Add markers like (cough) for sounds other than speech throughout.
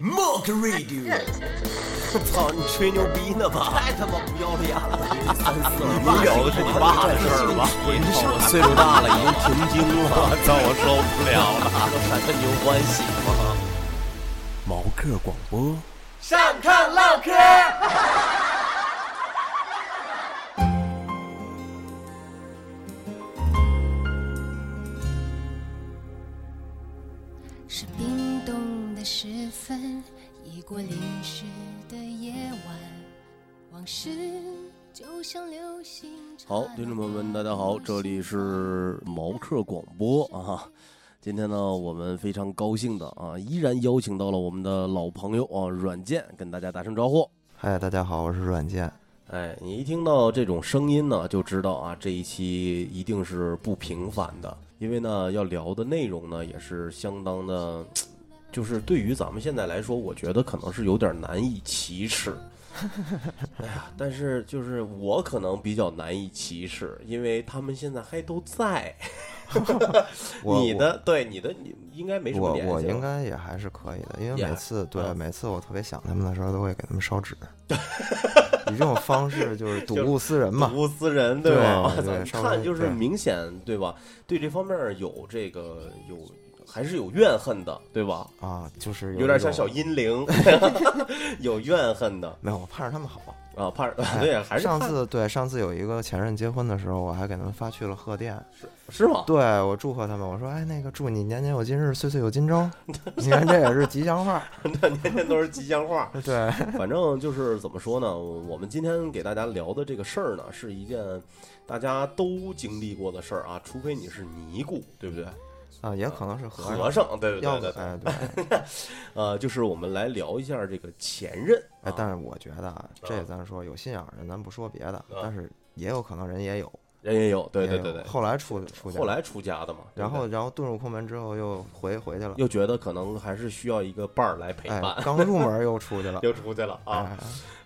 Mock Radio，(laughs) 我操，你吹牛逼呢吧？太他妈不要脸了！你聊的是你爸的事儿吧？我岁数大了，已经停经了，我操，我受不了了！这还跟牛欢喜吗？毛克广播，上炕唠嗑。过淋湿的夜晚，往事就像流星。好，听众朋友们，大家好，这里是毛克广播啊。今天呢，我们非常高兴的啊，依然邀请到了我们的老朋友啊，软件，跟大家打声招呼。嗨，大家好，我是软件。哎，你一听到这种声音呢，就知道啊，这一期一定是不平凡的，因为呢，要聊的内容呢，也是相当的，就是对于咱们现在来说，我觉得可能是有点难以启齿。(laughs) 哎呀，但是就是我可能比较难以启齿，因为他们现在还都在。(laughs) 我你的对你的你应该没什么我联系我。我应该也还是可以的，因为每次对啊每次我特别想他们的时候，都会给他们烧纸，以这种方式 (laughs) 就是睹物思人嘛睹。物思人，吧？对吧看就是明显，对吧？对这方面有这个有还是有怨恨的，对吧？啊，就是有点像小阴灵，(laughs) 有怨恨的没有，我盼着他们好。啊，盼着 (laughs) 对，还是上次对上次有一个前任结婚的时候，我还给他们发去了贺电，是是吗？对我祝贺他们，我说哎那个祝你年年有今日，岁岁有今朝。(laughs) 你看这也是吉祥话，那年年都是吉祥话。对，反正就是怎么说呢？我们今天给大家聊的这个事儿呢，是一件大家都经历过的事儿啊，除非你是尼姑，对不对？啊也可能是和和尚，对对要对对。对，哎对，(laughs) 呃，就是我们来聊一下这个前任。哎啊，但是我觉得啊，这咱说有心眼儿的，咱不说别的，但是也有可能人也有，人也有，对对对对，后来出出家后来出家的嘛，然后然后遁入空门之后又回回去了，又觉得可能还是需要一个伴儿来陪哎伴，，刚入门又出去了，(laughs) 又出去了啊。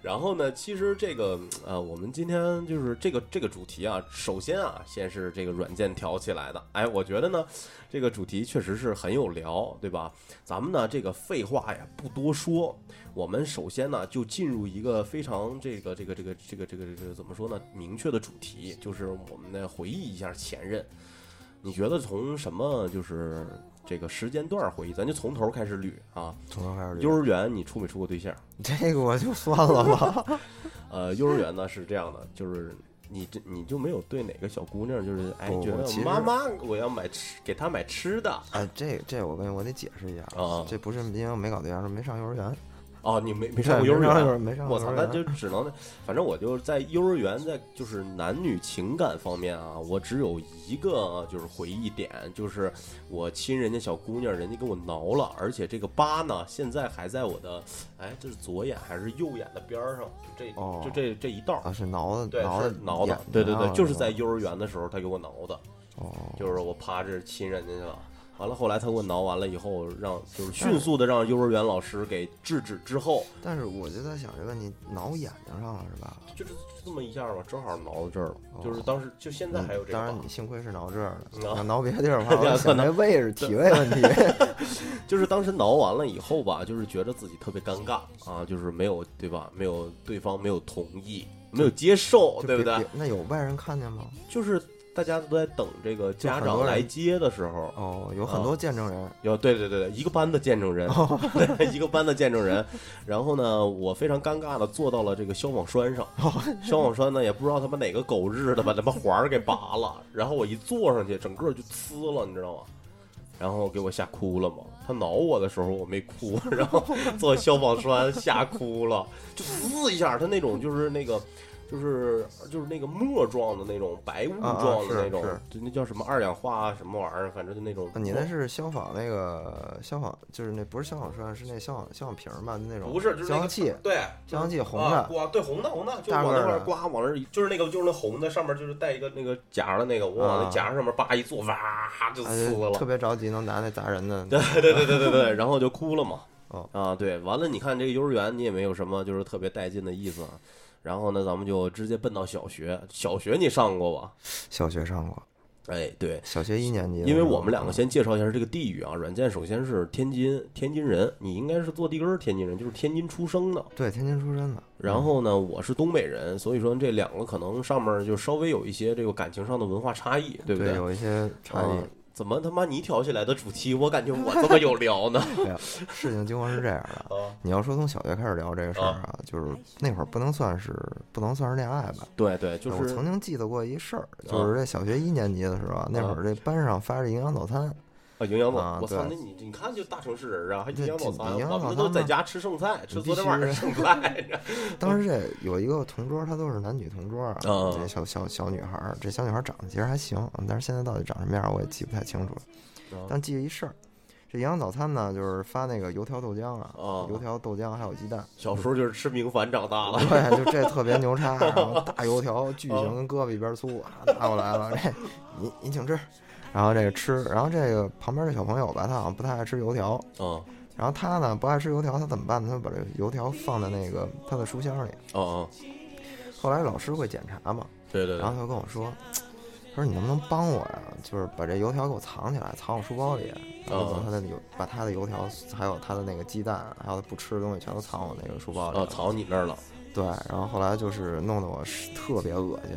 然后呢，其实这个呃，我们今天就是这个这个主题啊，首先啊，先是这个软件挑起来的。哎，我觉得呢，这个主题确实是很有聊，对吧？咱们呢，这个废话呀不多说，我们首先呢就进入一个非常这个这个这个这个这个这个怎么说呢？明确的主题，就是我们呢回忆一下前任。你觉得从什么就是这个时间段回忆？咱就从头开始捋啊。从头开始捋。幼儿园你处没处过对象？(laughs) 这个我就算了吧，(laughs) 呃，幼儿园呢是这样的，就是你这你就没有对哪个小姑娘就是哎不觉得妈妈我要买吃给她买吃的哎，这这我跟你我得解释一下啊这不是因为我没搞对象，是没上幼儿园，哦，你没没上过幼儿园？没上我操，那就只能，反正我就在幼儿园，在就是男女情感方面啊，我只有一个就是回忆点，就是我亲人家小姑娘，人家给我挠了，而且这个疤呢，现在还在我的，哎，这是左眼还是右眼的边儿上，就这，哦就这这一道儿，啊，是挠的对，是挠的，对对对，啊就是在幼儿园的时候他给我挠的。哦，就是我趴着亲人家去了。完了，后来他给我挠完了以后，让就是迅速的让幼儿园老师给制止之后，但是我就在想这问题挠眼睛上了是吧？就是这么一下吧，正好挠到这儿了。哦就是当时就现在还有这当然，你幸亏是挠这儿嗯的，啊要挠别的地儿 (laughs) 可能这位置体位问题。(laughs) 就是当时挠完了以后吧，就是觉得自己特别尴尬啊，就是没有对吧？没有对方没有同意，没有接受，对不对？那有外人看见吗？就是大家都在等这个家长来接的时候，哦，有很多见证人。有对对对对，一个班的见证人，(laughs) 对，一个班的见证人。然后呢，我非常尴尬的坐到了这个消防栓上，消防栓呢也不知道他妈哪个狗日的把他妈环儿给拔了，然后我一坐上去，整个就呲了，你知道吗？然后给我吓哭了嘛。他挠我的时候我没哭，(laughs) 然后坐消防栓吓哭了，就呲一下，他那种就是那个。就是就是那个沫状的那种白雾状的那种，就那叫什么二氧化什么玩意儿，反正就那种。你那是消防那个消防，就是那不是消防栓，是那消防消防瓶儿吧？那种不是，就是消防器。对，消防器红的啊对红的红的，就大往那块儿个儿刮，往那儿就是那个就是那红的，上面就是带一个那个夹的那个，我往那啊夹上面叭一坐，哇就哎呲了特。别着急，能拿那砸人的。对对对对对对，然后就哭了嘛。(laughs) 哦啊，对，完了，你看这个幼儿园，你也没有什么就是特别带劲的意思啊。然后呢，咱们就直接奔到小学。小学你上过吧？小学上过，哎，对，小学一年级因为我们两个嗯先介绍一下这个地域啊，软件首先是天津天津人，你应该是坐地根儿天津人，就是天津出生的。对天津出生的，然后呢，我是东北人，所以说这两个可能上面就稍微有一些这个感情上的文化差异，对不对有一些差异嗯。怎么他妈你挑起来的主题，我感觉我他妈有聊呢？(laughs) 事情经过是这样的。啊，你要说从小学开始聊这个事儿啊，就是那会儿不能算是不能算是恋爱吧。对对，就是我曾经记得过一事儿，啊就是这小学一年级的时候啊，那会儿这班上发着营养早餐，啊，营养早餐我操，对那你你看就大城市人啊，还营养早餐，我们都在家吃剩菜，吃昨天晚上剩 (laughs) 菜。(laughs) 当时这有一个同桌，他都是男女同桌啊，嗯这小小小女孩儿，这小女孩儿长得其实还行，但是现在到底长什么样我也记不太清楚了。啊但记得一事儿，这营养早餐呢，就是发那个油条豆浆啊，哦油条豆浆还有鸡蛋。小时候就是吃明矾长大了。对，就这特别牛叉，然后大油条 (laughs) 巨型，跟胳膊一边粗啊，拿过来了，这您您请吃，然后这个吃，然后这个旁边这小朋友吧，他好像不太爱吃油条，嗯，然后他呢不爱吃油条，他怎么办呢？他把这个油条放在那个他的书箱里，哦哦，后来老师会检查嘛，对对对然后，他就跟我说，他说你能不能帮我呀？就是把这油条给我藏起来，藏我书包里，然后把他的油，把他的油条，还有他的那个鸡蛋，还有他不吃的东西，全都藏我那个书包里哦，了。藏你那儿了，对，然后后来就是弄得我是特别恶心，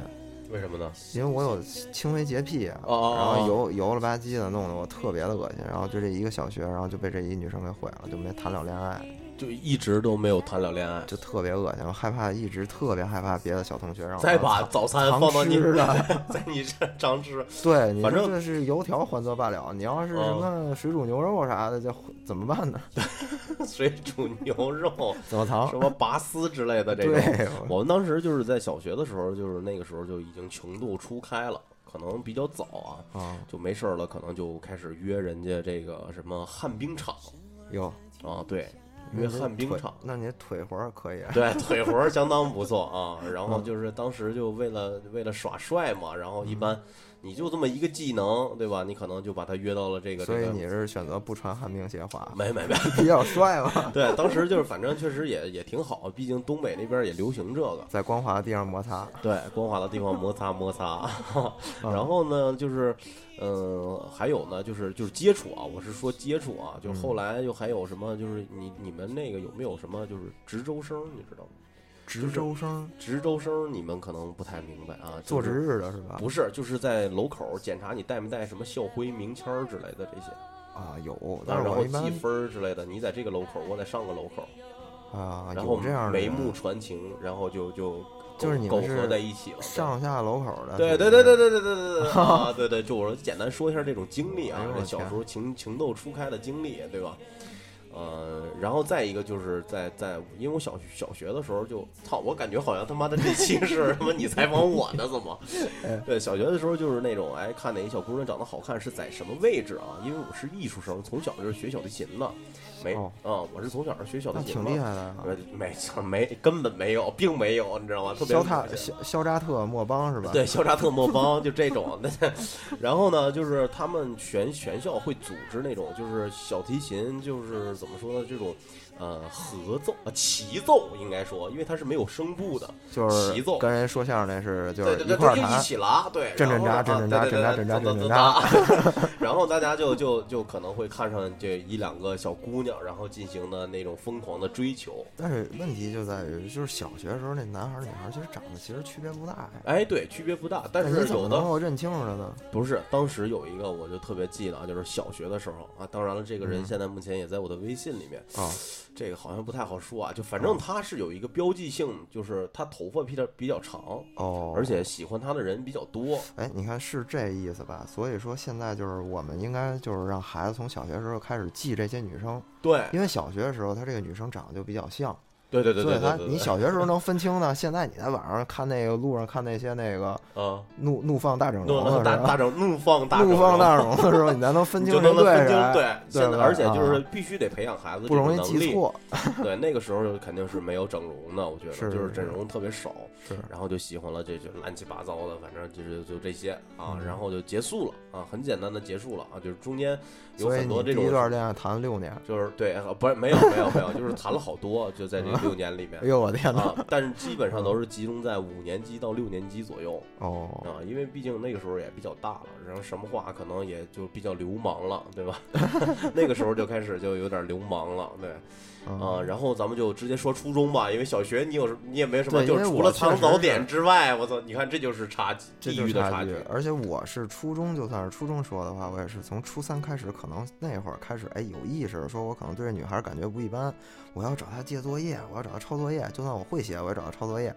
为什么呢？因为我有轻微洁癖然后油油了吧唧的，弄得我特别的恶心。然后就这一个小学，然后就被这一女生给毁了，就没谈了恋爱，就一直都没有谈了恋爱，就特别恶心。我害怕，一直特别害怕别的小同学让我再把早餐放到你吃的。(laughs) 在你这常吃，对，你反正说这是油条还则罢了，你要是什嗯么水煮牛肉啥的，这怎么办呢？(laughs) 水煮牛肉，(laughs) 怎么藏什？么拔丝之类的这种。我们当时就是在小学的时候，就是那个时候就已经情窦初开了，可能比较早啊，啊，就没事儿了，可能就开始约人家这个什么旱冰场有啊，对，约那这腿旱冰场。那你腿活儿可以啊。对，(laughs) 腿活儿相当不错啊。然后嗯就是当时就为了为了耍帅嘛，然后一般你就这么一个技能，对吧？你可能就把他约到了这个这个。所以你是选择不穿旱冰鞋滑，没没没，(laughs) 比较帅嘛，对，当时就是反正确实也也挺好，毕竟东北那边也流行这个。在光滑的地方摩擦。对，光滑的地方摩擦摩擦。(laughs) 嗯然后呢，就是，嗯、还有呢，就是就是接触啊，我是说接触啊，就是后来又还有什么，就是你你们那个有没有什么就是值周生，你知道吗？值周生值周生你们可能不太明白啊，做值日的是吧？不是，就是在楼口检查你带没带什么校徽、名签儿之类的这些，啊，有，但然后是我一般记分之类的。你在这个楼口，我在上个楼口，啊，然后这样眉目传情，然后就就就是你们合在一起了。上下楼口的。对对对对对对对对对啊！对对，就我简单说一下这种经历啊小时候情情窦初开的经历，对吧？呃，然后再一个就是在在，因为我小小学的时候就操，我感觉好像他妈的这期是什么你采访我呢，怎么？(laughs) 哎对，小学的时候就是那种哎，看哪个小姑娘长得好看是在什么位置啊？因为我是艺术生，从小就是学小提琴的，没哦啊，我是从小学小提琴的挺厉害的没 (laughs) 没根本没有，并没有，你知道吗？特别肖塔肖肖扎特莫邦是吧？对，肖扎特莫邦 (laughs) 就这种。那然后呢，就是他们全全校会组织那种，就是小提琴，就是怎么说呢，这种呃合奏啊齐奏应该说，因为它是没有声部的，就是齐奏跟人说相声那是就是一块儿一。起拉，对，震震然后扎震震扎震扎震扎震震扎，(laughs) 然后大家就就就可能会看上这一两个小姑娘，然后进行的那种疯狂的追求。但是问题就在于，就是小学的时候那男孩儿女孩儿其实长得其实区别不大呀。哎，对，区别不大，但是有的能够认清楚了呢？不是，当时有一个我就特别记得啊，就是小学的时候啊，当然了，这个人嗯现在目前也在我的微信里面，啊，这个好像不太好说啊，就反正他是有一个标记性，就是他头发比较比较长，哦，而且喜欢他的人比较多。哎，你看是这意思吧？所以说现在就是我们应该就是让孩子从小学时候开始记这些女生，对，因为小学的时候他这个女生长得就比较像，对对对所以她对对对，你小学时候能分清呢。现在你在网上看那个路上看那些那个啊，怒怒放大整容？大大整怒放大整怒放大容整容的时候，你才能分清 (laughs) 谁就能分清谁，对，现在而且就是啊必须得培养孩子不容易。记错。(laughs) 对，那个时候肯定是没有整容的，我觉得是就是整容特别少。是然后就喜欢了这就乱七八糟的，反正就是就这些啊，嗯然后就结束了啊，很简单的结束了啊，就是中间有很多这种一段恋爱谈了六年，就是对，呃不是没有没有没有，就是谈了好多，就在这个六年里面 (laughs) 哎。呦我天哪！啊，但是基本上都是集中在五年级到六年级左右哦，啊，因为毕竟那个时候也比较大了，然后什么话可能也就比较流氓了，对吧？(laughs) 那个时候就开始就有点流氓了，对嗯啊。然后咱们就直接说初中吧，因为小学你有什你也没什么，就除了藏早点之外，我操，你看这就是差地域的差距。而且我是初中，就算是初中说的话，我也是从初三开始，可能那会儿开始，哎，有意识，说我可能对这女孩感觉不一般，我要找她借作业，我要找她抄作业，就算我会写，我也找她抄作业，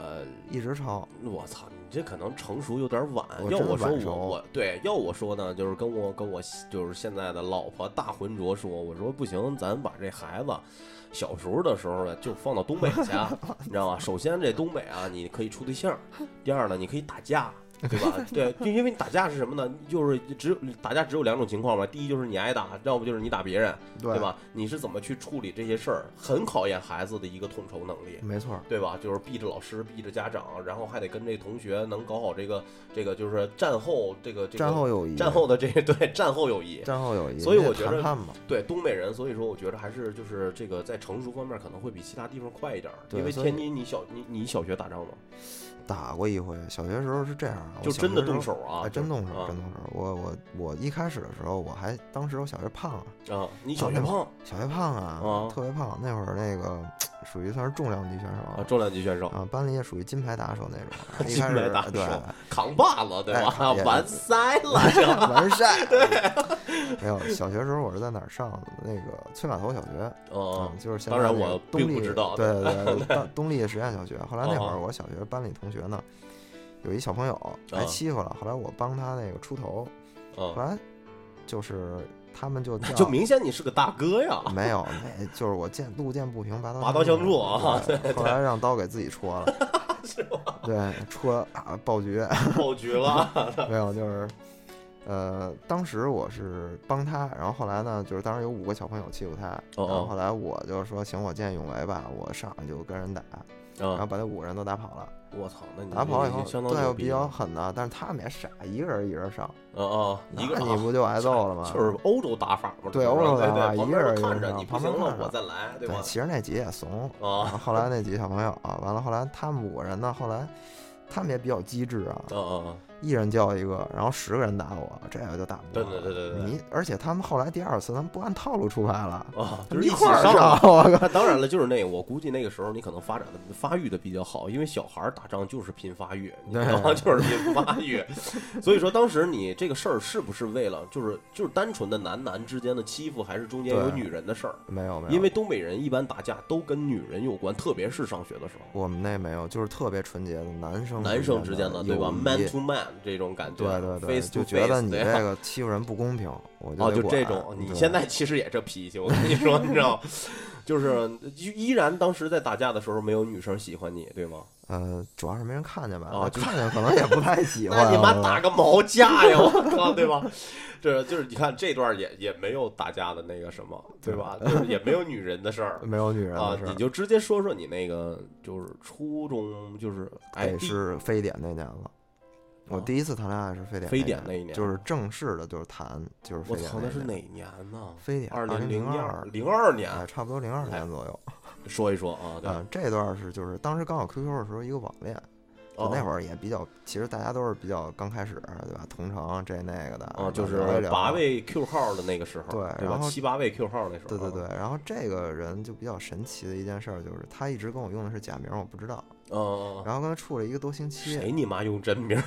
呃，一直抄。我操，你这可能成熟有点晚。要我说我我对，要我说呢，就是跟我跟我就是现在的老婆大浑浊说，我说不行，咱把这孩子小时候的时候呢，就放到东北去，(laughs) 你知道吗？首先这东北啊，你可以处对象；第二呢，你可以打架。对吧？(laughs) 对，就因为你打架是什么呢？就是只有打架只有两种情况嘛。第一就是你挨打，要不就是你打别人，对对？吧？你是怎么去处理这些事儿，很考验孩子的一个统筹能力。没错儿，对吧？就是避着老师，避着家长，然后还得跟这同学能搞好这个这个，就是战后这个这个战后友谊，战后的这个对战后友谊。战后友谊，所以我觉得对东北人，所以说我觉得还是就是这个在成熟方面可能会比其他地方快一点儿。因为天津你小你你小学打仗吗？打过一回。小学时候是这样就真的动手啊？哎，真动手，啊真动手。我我我一开始的时候，我还当时我小学胖啊，啊！你小学胖小学胖啊，啊特别胖。那会儿那个属于算是重量级选手啊，手重量级选手，啊，班里也属于金牌打手那种。(laughs) 一金开始牌打手对，扛把子对吧？完赛了。完善。(laughs) 对，没有小学时候我是在哪儿上的？那个崔码头小学，哦嗯，，就是现当然在我东丽并不知道对对对，(laughs) 东东丽实验小学。后来那会哦儿我小学班里同学呢，有一小朋友来啊欺负了，后来我帮他那个出头，后嗯，来就是他们就就明显你是个大哥呀。(laughs) 没有，那就是我见路见不平拔刀拔刀相助啊对后来让刀给自己戳了，(laughs) 对，戳啊爆菊，爆菊了，(laughs) 没有，就是。呃，当时我是帮他，然后后来呢，就是当时有五个小朋友欺负他，哦。然后后来我就说行，我见义勇为吧，我上来就跟人打，然后啊！把那五个人都打跑了。我操，那你打跑了以后，对我比较狠的，但是他们也傻，一个人一人上，啊啊，一个那你不就挨揍了吗？(laughs) 就是欧洲打法嘛，对欧洲打法对对旁边一个人一看着个上你不行了，我再来，对对，吧？其实那几个也怂。后后来那几个小朋友啊，完了后来他们五个人呢，后来他们也比较机智啊，啊啊！一人叫一个，然后十个人打我，这个就打不对过对。对对对对你而且他们后来第二次，他们不按套路出牌了，啊，他就是一块儿上上。我靠！(laughs) 当然了，就是那个，我估计那个时候你可能发展的发育的比较好，因为小孩儿打仗就是拼发育，你知道吗？就是拼发育。所以说当时你这个事儿是不是为了就是就是单纯的男男之间的欺负，还是中间有女人的事儿？没有没有，因为东北人一般打架都跟女人有关，特别是上学的时候，我们那没有，就是特别纯洁的男生男生之间的的对吧？Man to man 这种感觉，对对对，face 就觉得你这个欺负人不公平，我就哦，就这种，你现在其实也这脾气，我跟你说，你知道，(laughs) 就是依然当时在打架的时候没有女生喜欢你，对吗？呃，主要是没人看见吧，哦就看见可能也不太喜欢。(laughs) 那你妈打个毛架呀！我靠，对吧？这就是你看这段也也没有打架的那个什么，对吧？就是也没有女人的事儿 (laughs) 没有女人的，事儿，啊你就直接说说你那个就是初中就是哎是非典那年了。我哦第一次谈恋爱是非典，非典那一年就是正式的，就是谈，就是非典我操，那是哪年？呢？非典二零零二零二哎，年，差不多零二年左右。说一说啊，(laughs) 对，嗯，这段是就是当时刚有 QQ 的时候一个网恋，就哦那会儿也比较，其实大家都是比较刚开始，对吧？同城这那个的，啊，就是八位 Q 号的那个时候，对？然后七八位 Q 号那时候，对对对，然后这个人就比较神奇的一件事儿，就是他一直跟我用的是假名，我不知道。嗯，然后跟他处了一个多星期，谁你妈用真名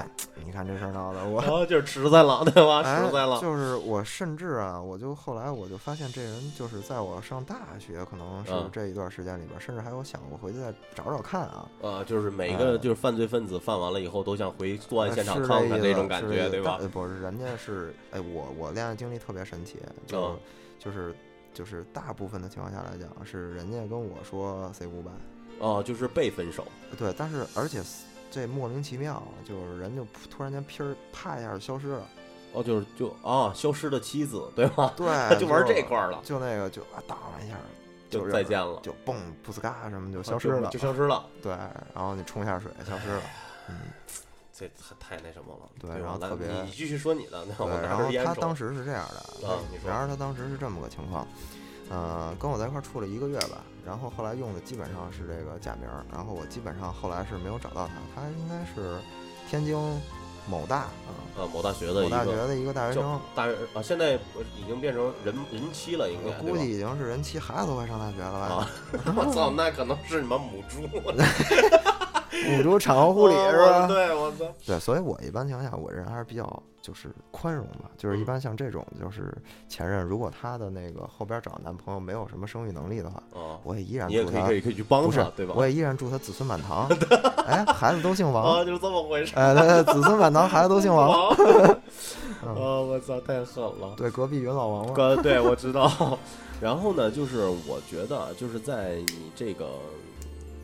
儿？嗨，你看这事儿闹的，我然后就是实 (laughs) 在了，对吧？哎实在了，就是我甚至啊，我就后来我就发现这人就是在我上大学，可能是嗯这一段时间里边，甚至还有想过回去再找找看啊。呃，就是每个哎就是犯罪分子犯完了以后都想回作案呃现场看看这种感觉，对吧？不是，人家是哎，我我恋爱经历特别神奇，就、嗯就是就是大部分的情况下来讲，是人家跟我说 say goodbye，哦，就是被分手，对，但是而且这莫名其妙，就是人就突然间噼儿啪一下就消失了，哦，就是就啊，消失的妻子，对吧？对，(laughs) 就玩这块儿了，就那个就啊当一下就是再见了，就蹦噗呲嘎什么就啊消失了，就消失了。对，然后你冲一下水消失了，嗯，这太太那什么了，对然后特别你继续说你的，那我对，拿然后他当时是这样的，啊你说然而他当时是这么个情况，呃，跟我在一块处了一个月吧，然后后来用的基本上是这个假名儿，然后我基本上后来是没有找到他，他应该是天津某大啊，呃，某大学的某大学的一个大学生，大学啊，现在已经变成人人妻了，应我该估计已经是人妻，孩子都快上大学了吧啊？(laughs) 我操，那可能是你们母猪 (laughs) (laughs) 母猪产后护理是吧？对，我操，对，所以我一般情况下，我人还是比较就是宽容的，就是一嗯般像这种就是前任，如果他的那个后边找男朋友没有什么生育能力的话，啊，我也依然祝他可以可以去帮不是他，对吧？我也依然祝他子孙满堂。(laughs) 哎，孩子都姓王，啊，就是这么回事。哎，子孙满堂，孩子都姓王。(laughs) 啊，嗯，我操，太狠了。对，隔壁云老王嘛。哥，对我知道。(laughs) 然后呢，就是我觉得，啊就是在你这个，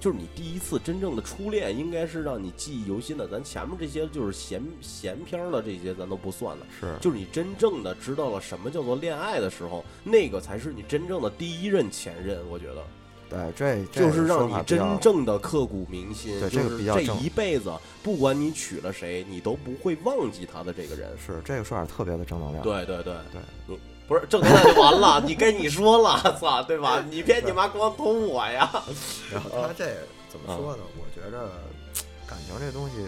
就是你第一次真正的初恋，应该是让你记忆犹新的。咱前面这些就是闲闲篇儿的这些，咱都不算了。是，就是你真正的知道了什么叫做恋爱的时候，那个才是你真正的第一任前任。我觉得，对，这这就是让你真正的刻骨铭心。对这个就是比较正一辈子，不管你娶了谁，你都不会忘记他的这个人。是这个说法特别的正能量。对对对对，你不是正能量就完了，(laughs) 你该你说了，操，对吧？你别你妈光捅我呀！然后他这怎么说呢？我觉着感情这东西，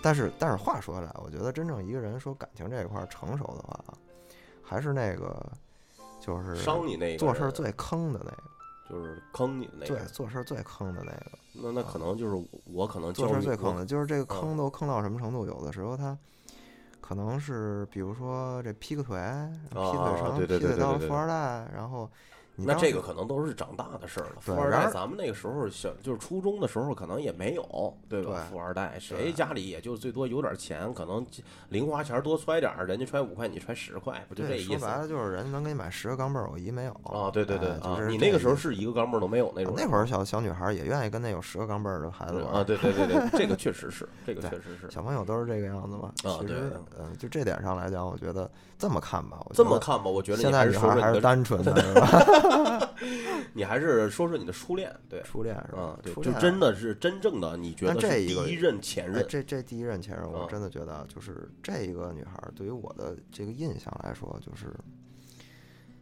但是但是话说回来，我觉得真正一个人说感情这一块儿成熟的话，还是那个就是伤你那个做事儿最坑的那个，就是坑你的那对，，做事儿最坑的那个，那那可能就是我可能做事最坑的，就是这个嗯坑都坑到什么程度？有的时候他。可能是，比如说这劈个腿，劈腿啊成劈腿到了富二代，然后你那这个可能都是长大的事儿了。富二代咱们那个时候小，就是初中的时候可能也没有，对吧？对富二代谁家里也就最多有点钱，可能零花钱多揣点儿，人家揣五块，你揣十块，不就这对，意思？说白了就是人能给你买十个钢镚儿，我一没有。啊，对对对就，是你那个时候是一个钢镚儿都没有那种人那会儿小小女孩儿也愿意跟那有十个钢镚儿的孩子玩啊，对对对对，这个确实是，这个 (laughs) 确实是。小朋友都是这个样子嘛。啊对其实，呃，就这点上来讲，我觉得这么看吧，我这觉得么看吧，我觉得现在女孩还是单纯的，(laughs) 是吧？你还是说说你的初恋，对，初恋是吧就真的是真正的，你觉得第一任前哎，任，这这第一任前任，我啊真的觉得啊就是这一个女孩儿对于我的这个印象来说，就是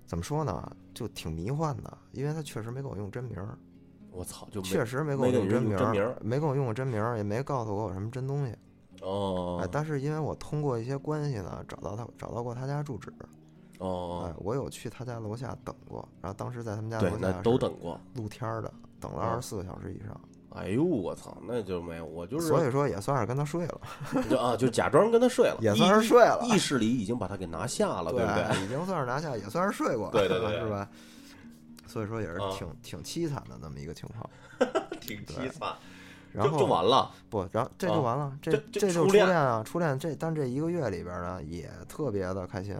怎么说呢，就挺迷幻的，因为她确实没给我用真名儿，我操，就确实没给我用用真名没给我用过真名儿，也没告诉我有什么真东西。哦哎，但是因为我通过一些关系呢，找到他，找到过他家住址。哎哦，，我有去他家楼下等过，然后当时在他们家楼，对那下都等过。露天儿的，等了啊二十四个小时以上，哎呦，我操，那就没有，我就是所以说也算是跟他睡了，(laughs) 就啊，就假装跟他睡了，也算是睡了意识里已经把他给拿下了，对不对？已经算是拿下，也算是睡过，(laughs) 对对对对是吧？所以说也是啊挺挺凄惨的那么一个情况。(laughs) 挺对凄惨，然后就就完了。不，然后这就啊完了，这这就初恋初恋啊，初恋这但这一个月里边呢，也特别的开心，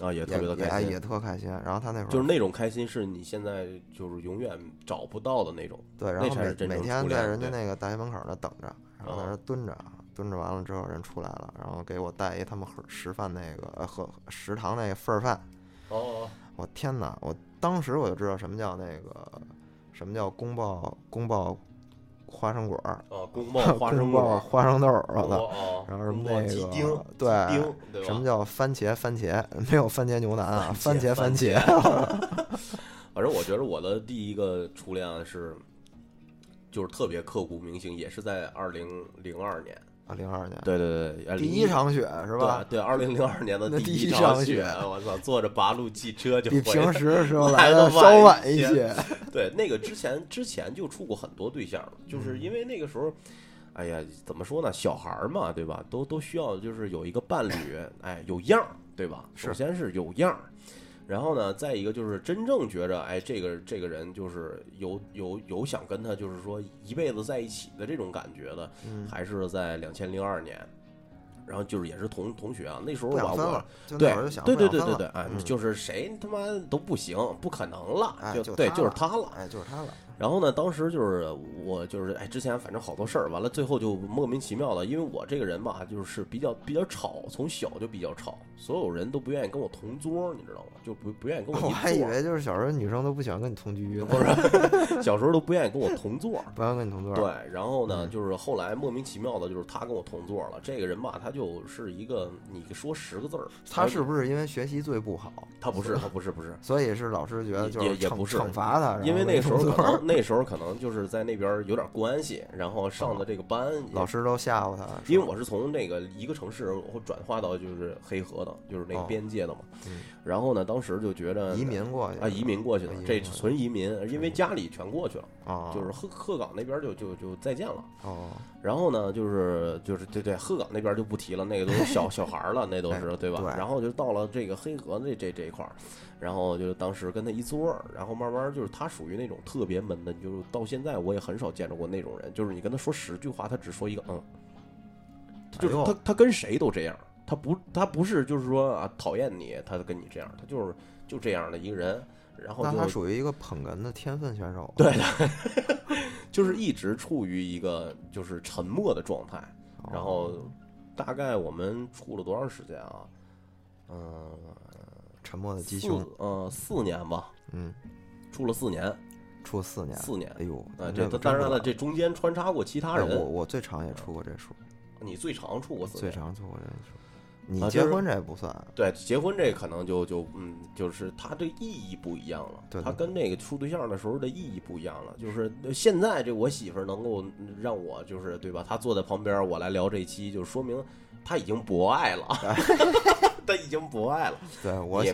啊，也特别的开心也也，特开心。然后他那会儿就是那种开心是你现在就是永远找不到的那种。对，然后每天在人家那个大学门口那等着，然后在那蹲着，蹲着完了之后人出来了，然后给我带一他们盒食饭那个呃和食堂那个份儿饭，哦，我天哪！我当时我就知道什么叫那个什么叫宫爆宫爆花生果儿，啊，宫爆 (laughs) 花生花生豆儿，我然后什么那个对？什么叫番茄番茄？没有番茄牛腩啊，番茄番茄。(laughs) (laughs) 反正我觉得我的第一个初恋啊是，就是特别刻骨铭心，也是在二零零二年。啊，零二年对对对，呃第一场雪是吧？对对，二零零二年的第一场场雪我操，坐着八路汽车就比平时的时候来来的稍晚一些些。(laughs) 对，那个之前之前就处过很多对象，就是嗯因为那个时候，哎呀，怎么说呢，小孩儿嘛，对吧？都都需要就是有一个伴侣，哎，有样儿，对吧？首先是有样儿，然后呢，再一个就是真正觉着，哎，这个这个人就是有有有想跟他就是说一辈子在一起的这种感觉的，嗯，还是在两千零二年。然后就是也是同同学啊，那时候吧，我对对对对对对，哎，嗯就是谁他妈都不行，不可能了，哎就对，就是他了。哎，就是他了。然后呢，当时就是我就是哎，之前反正好多事儿，完了最后就莫名其妙的，因为我这个人吧，就是比较比较吵，从小就比较吵，所有人都不愿意跟我同桌，你知道吗？就不不愿意跟我一我还以。为就是小时候女生都不喜欢跟你同居呢，不是，(laughs) 小时候都不愿意跟我同座。(laughs) 不愿意跟你同桌。对，然后呢，嗯就是后来莫名其妙的，就是他跟我同座了。这个人吧，他就是一个，你说十个字儿，他是不是因为学习最不好，他不是，他不是，不是，所以是老师觉得也就是惩也也不是惩罚他，因为那个时候可能能那时候可能就是在那边有点关系，然后上的这个班，老师都吓唬他，因为我是从那个一个城市我转化到就是黑河的，就是那个哦边界的嘛。嗯然后呢，当时就觉得移民过去啊，移民过去了移，民这纯移民，因为家里全过去了，啊，就是鹤鹤岗那边就就就再见了。哦，然后呢，就是就是对对，鹤岗那边就不提了，那个都是小 (laughs) 小孩了，那都是对吧？对然后就到了这个黑河这这这一块儿，然后就当时跟他一桌，然后慢慢就是他属于那种特别闷的，就是到现在我也很少见着过那种人，就是你跟他说十句话，他只说一个嗯，就是他他跟谁都这样，他不他不是就是说啊讨厌你，他跟你这样，他就是就这样的一个人，然后那他属于一个捧哏的天分选手，对的，(laughs) 就是一直处于一个就是沉默的状态。哦，然后大概我们处了多长时间啊？嗯、沉默的鸡四胸，呃四年吧，嗯，处了四年，处四年，四年。哎呦，啊，那这当然了，这中间穿插过其他哎我。我最长也出过这数，你最长处过四年，最长出过这数。你结婚这不算，对结婚这可能就就嗯，就是它这意义不一样了，对对它跟那个处对象的时候的意义不一样了。就是现在这我媳妇儿能够让我就是对吧？她坐在旁边，我来聊这期，就说明她已经博爱了，(laughs) 她已经不爱了。对我你，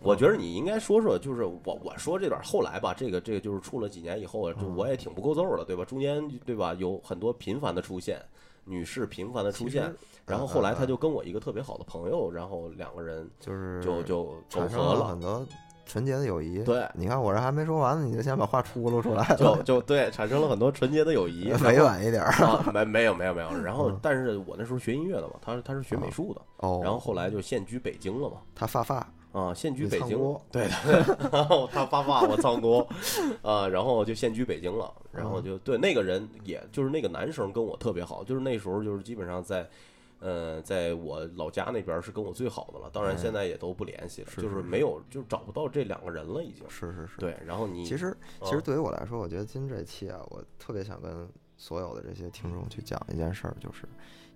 我觉得你应该说说，就是我我说这段后来吧，这个这个就是处了几年以后，就嗯我也挺不够揍的，对吧？中间对吧有很多频繁的出现，女士频繁的出现，然后后来他就跟我一个特别好的朋友，然后两个人就是就就苟产生合了了很。多纯洁的友谊。对你看我这还没说完呢，你就先把话出噜出来就了，就对，产生了很多纯洁的友谊。(laughs) 委婉一点儿。啊，没没有没有没有。然后嗯，但是我那时候学音乐的嘛，他他是学美术的，哦，然后后来就现居北京了嘛。他发发，啊，现居北京对的，然后他发发我唱歌，啊，然后就现居北京了，然后就对那个人，也就是那个男生跟我特别好，就是那时候就是基本上在，呃，在我老家那边是跟我最好的了，当然哎现在也都不联系了，是就是没有就找不到这两个人了已经。是是是。对，然后你其实其啊实对于我来说，我觉得今这期啊，我特别想跟所有的这些听众去讲一件事儿，就是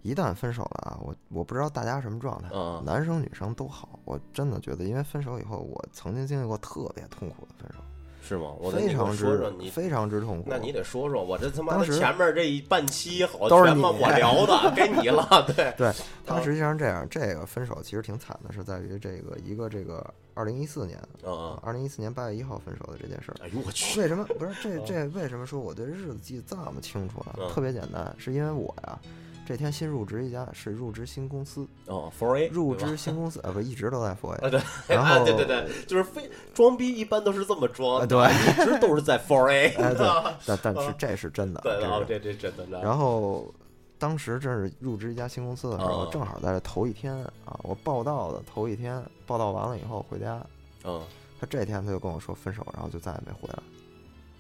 一旦分手了啊，我我不知道大家什么状态，啊男生女生都好，我真的觉得，因为分手以后，我曾经经历过特别痛苦的分手，是吗？我非常说说你。之非常之痛苦。那你得说说，我这他妈的当时前面这一半期好都是你我聊的，(laughs) 给你了，对，对他啊实际上这样，这个分手其实挺惨的，是在于这个一个这个二零一四年，嗯，二零一四年八月一号分手的这件事儿。哎呦我去，为什么不是这 (laughs) 这为什么说我对日子记得这么清楚呢？嗯特别简单，是因为我呀，这天新入职一家，是入职新公司，哦，Four A 入职新公司啊，不一直都在 (laughs) for a 对，然啊后对对对，就是非装逼一般都是这么装对一直都是在 Four A，(laughs) 哎对，(laughs) 但但是这是真的，对啊，这是这这真的，然后当时正是入职一家新公司的时候，嗯正好在这头一天啊，我报道的头一天，报道完了以后回家，嗯，他这天他就跟我说分手，然后就再也没回来，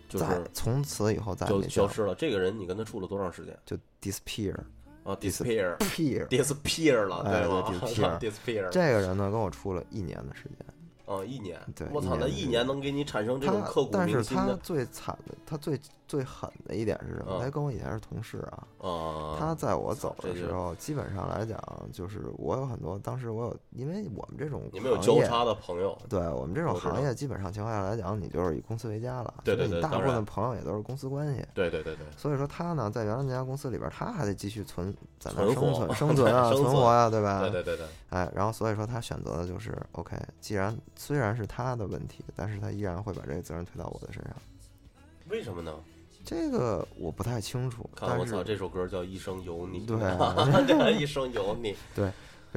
就是。从此以后再也就消失了。这个人你跟他处了多长时间？就 disappear 啊？disappear disappear。了，哎对吗对，(laughs) disappear？disappear，这个人呢，跟我处了一年的时间，嗯，一年，对我操，那一一年年能给你产生这种他刻骨但是他铭心的最惨的，他最最狠的一点是什么？嗯他跟我以前是同事啊，啊，他在我走的时候，基本上来讲，就是我有很多，当时我有，因为我们这种你们有交叉的朋友，对我们这种行业，基本上情况下来讲，你就是以公司为家了。对大部分朋友也都是公司关系。对对对对，所以说他呢，在原来那家公司里边，他还得继续存在那生存、(laughs) 生存啊、存存活呀、对吧？对对对对，哎，然后所以说他选择的就是 OK，既然虽然是他的问题，但是他依然会把这个责任推到我的身上。为什么呢？这个我不太清楚，看我操，这首歌叫《一生有你》，(laughs) 对这个一生有你，(laughs) 对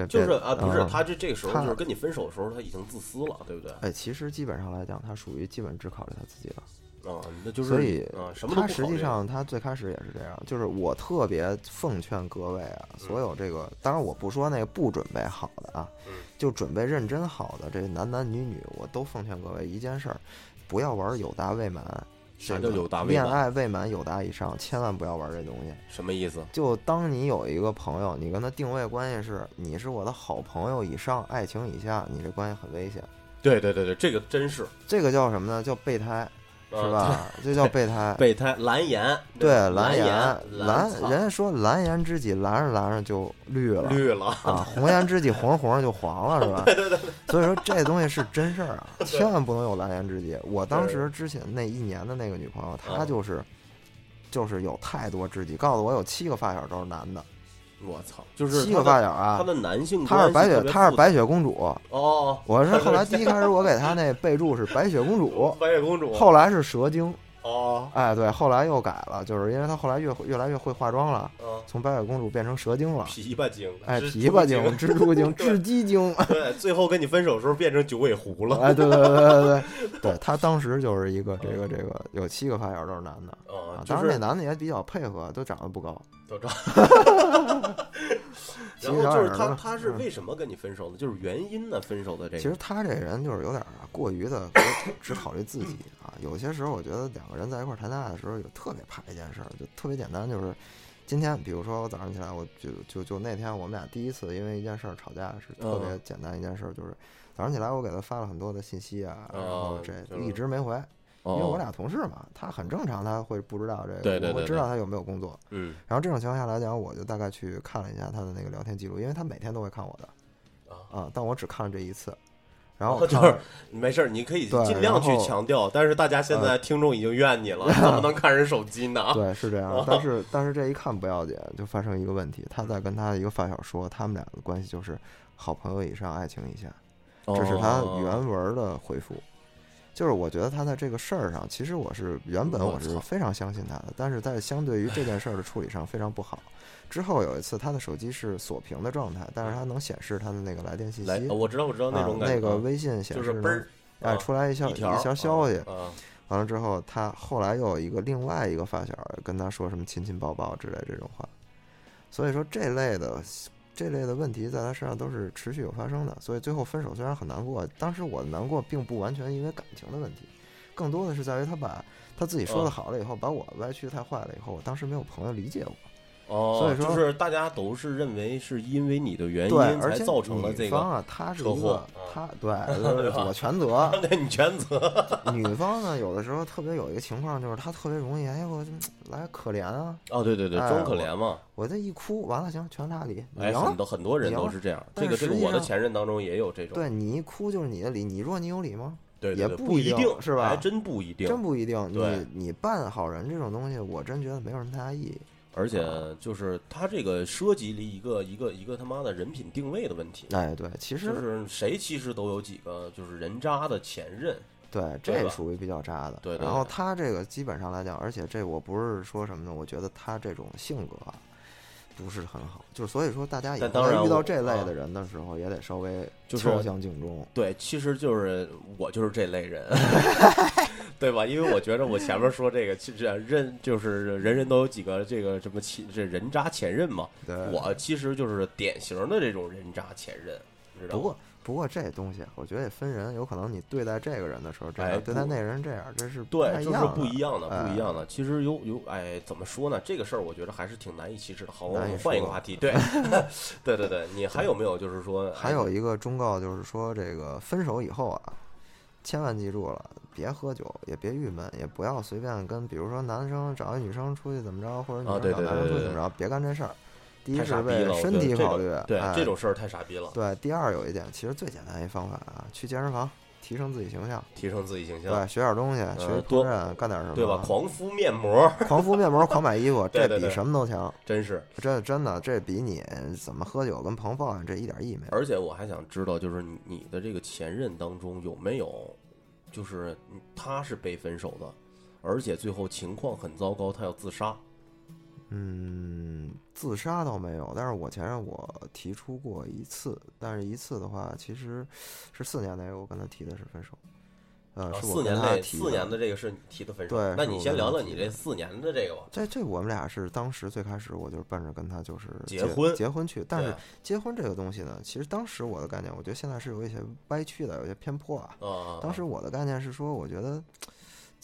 就是啊，不是嗯他这这个时候他就是跟你分手的时候，他已经自私了，对不对？哎，其实基本上来讲，他属于基本只考虑他自己了。啊，那就是所以啊，什么他实际上，他最开始也是这样，就是我特别奉劝各位啊，所有这个，当然我不说那个不准备好的啊嗯，就准备认真好的这男男女女，我都奉劝各位一件事儿，不要玩有大未满，啥叫有达未满？恋爱未满有达以上，千万不要玩这东西。什么意思？就当你有一个朋友，你跟他定位关系是你是我的好朋友以上，爱情以下，你这关系很危险。对对对对，这个真是这个叫什么呢？叫备胎，是呃吧？这叫备胎。(laughs) 备胎蓝颜，对，蓝颜蓝，人家说蓝颜知己，蓝着蓝着就绿了。绿了，啊，红颜知己红着红着就黄了，是吧？对 (laughs) 对对。(laughs) 所以说这东西是真事儿啊，千万不能有蓝颜知己。我当时之前那一年的那个女朋友，她嗯就是，就是有太多知己，告诉我有七个发小都是男的，我操，就是七个发小啊他。的男性她是白雪，她是白雪公主。哦，(laughs) 我是后来第一开始我给她那备注是白雪公主，(laughs) 白雪公主后来是蛇精。哦，哎，对，后来又改了，就是因为她后来越越来越会化妆了，嗯，从白雪公主变成蛇精了。琵琶精，哎，琵琶精、蜘蛛精、(laughs) 对雉鸡精，对，最后跟你分手的时候变成九尾狐了，哎，对对对对对对，对他当时就是一个这个这个有七个发小都是男的嗯，啊，就当然那男的也比较配合，都长得不高。都知道。其 (laughs) 然后就是他，他是嗯为什么跟你分手的？就是原因呢？分手的这个，其实他这人就是有点过于的 (coughs) 只考虑自己啊。有些时候我觉得两个人在一块儿谈恋爱的时候，有特别怕一件事儿，就特别简单，就是今天比如说我早上起来，我就就就那天我们俩第一次因为一件事儿吵架，是特别嗯简单一件事儿，就是早上起来我给他发了很多的信息啊，然后哦这就一直没回。因为哦我俩同事嘛，他很正常，他会不知道这个，对对对对我会知道他有没有工作。嗯然后这种情况下来讲，我就大概去看了一下他的那个聊天记录，因为他每天都会看我的啊，啊，但我只看了这一次。然后哦就是没事儿，你可以尽量去强调，但是大家现在听众已经怨你了，(laughs) 怎么能看人手机呢？(laughs) 对是这样，(laughs) 但是但是这一看不要紧，就发生一个问题，他在跟他的一个发小说，他们俩的关系就是好朋友以上，爱情以下，这是他哦原文的回复。就是我觉得他在这个事儿上，其实我是原本我是非常相信他的，但是在相对于这件事儿的处理上非常不好。之后有一次，他的手机是锁屏的状态，但是他能显示他的那个来电信，息哦，我知道，我知道那啊种，感，那个啊微信显示能就是嘣儿，哎啊出来一小一条条消息，啊，完了之后，他后来又有一个另外一个发小跟他说什么亲亲抱抱之类这种话，所以说这类的这类的问题在他身上都是持续有发生的，所以最后分手虽然很难过，当时我的难过并不完全因为感情的问题，更多的是在于他把他自己说的哦。好了以后，把我歪曲太坏了以后，我当时没有朋友理解我，哦，所以说就是大家都是认为是因为你的原，因才造成了女这个，方啊，她是一个她对，(laughs) 我 (laughs) 全责，对你全责女方呢，有的时候特别有一个情况，就是她特别容易，哎，我嗯来可怜啊，哦，对对对，哎装可怜嘛，我这一哭，完了行，全他理，你哎。很多很多人都是这样，但这个这个我的前任当中也有这种，对你一哭就是你的理，你说你有理吗？对对对也不一定是吧还真不一定，真不一定。对你你扮好人这种东西，我真觉得没有什么太大意义。而且就是他这个涉及了一个一个一个他妈的人品定位的问题，哎，对，其就实是谁其实都有几个就是人渣的前任，对这属于比较渣的。对对然后他这个基本上来讲，而且这我不是说什么呢，我觉得他这种性格啊。不是很好，就是所以说，大家也但当然遇到这类的人的时候，也得稍微就是敲响警钟。对，其实就是我就是这类人，(laughs) 对吧？因为我觉得我前面说这个，其实认就是人人都有几个这个什么前这人渣前任嘛，对，我其实就是典型的这种人渣前任，知道吗？不过不过这东西，我觉得也分人，有可能你对待这个人的时候这样，对待那个人这样，这是不对，就是不一样的，哎不一样的。其实有有，哎，怎么说呢？这个事儿我觉得还是挺难以启齿的。好，我们换一个话题。(laughs) 对，对对对，你还有没有就是说，还有一个忠告就是说，这个分手以后啊，千万记住了，别喝酒，也别郁闷，也不要随便跟，比如说男生找一女生出去怎么着，或者女生找男生出去怎么着，别干这事儿。第一是为身体考虑，对哎这种事儿太傻逼了，对。第二有一点，其实最简单一方法啊，去健身房提升自己形象，提升自己形象，对，学点东西，学烹饪，干点什么，对吧？(laughs) 狂敷面膜，(laughs) 狂敷面膜，狂买衣服，(laughs) 这比什么都强。真是。这真的，这比你怎么喝酒跟朋友这一点意义没有。而且我还想知道，就是你你的这个前任当中有没有，就是他是被分手的，而且最后情况很糟糕，他要自杀。嗯，自杀倒没有，但是我前任我提出过一次，但是一次的话，其实是四年内我跟他提的是分手，呃，啊，是我跟四年内，他提四年的这个是你提的分手。对那你先聊聊你这四年的这个吧。这这我们俩是当时最开始我就是奔着跟他就是结婚结婚去，但是结婚这个东西呢，其实当时我的概念，我觉得现在是有一些歪曲的，有些偏颇啊。啊，当时我的概念是说，我觉得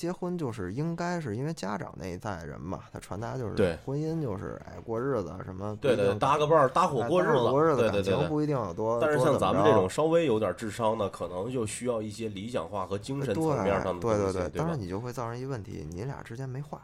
结婚就是应该是因为家长那一代人嘛，他传达就是对婚姻就是哎过日子什么，对对，对搭个伴儿，搭伙哎过日子，过日子，对对对对。感情不一定有多。但是像咱们这种稍微有点智商的，可能就需要一些理想化和精神层面上的对对对吧？当然你就会造成一问题，你俩之间没话，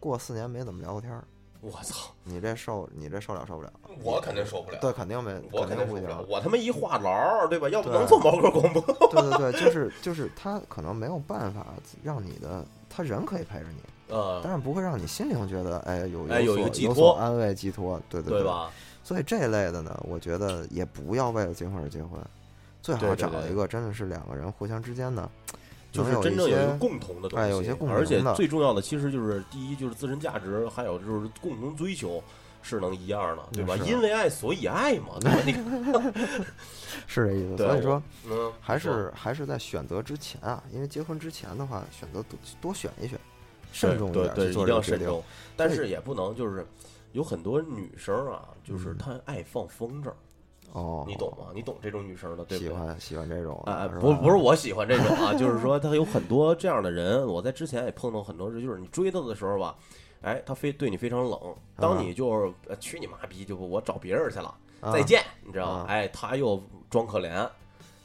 过四年没怎么聊过天儿，我操，你这受你这受了受不了？我肯定受不了。对，肯定没，我肯定不行。我他妈一话痨儿，对吧？要不能做毛哥广播。对对对，就是就是他可能没有办法让你的，他人可以陪着你，呃，但是不会让你心灵觉得哎有有有有所安慰寄托，对对对？吧？所以这一类的呢，我觉得也不要为了结婚而结婚，最好找一个真的是两个人互相之间呢，就是能有一真正有一个共同的东西，哎有些共同而且最重要的其实就是第一就是自身价值，还有就是共同追求是能一样的，对吧？因为爱所以爱嘛，对吧？你 (laughs) 是这意思。所以说，嗯，还是还是在选择之前啊，因为结婚之前的话，选择多多选一选，慎重一对对对，点去做一定这个决定。要慎重，但是也不能就是有很多女生啊，就是嗯她爱放风筝，哦，你懂吗？你懂这种女生的，对不喜对？欢喜欢这种哎，哎的，不不是我喜欢这种啊，(laughs) 就是说他有很多这样的人，我在之前也碰到很多次，就是你追他的时候吧，哎，他非对你非常冷，当你就是呃去你妈逼，就我找别人去了，啊再见，你知道吗啊？哎，他又装可怜。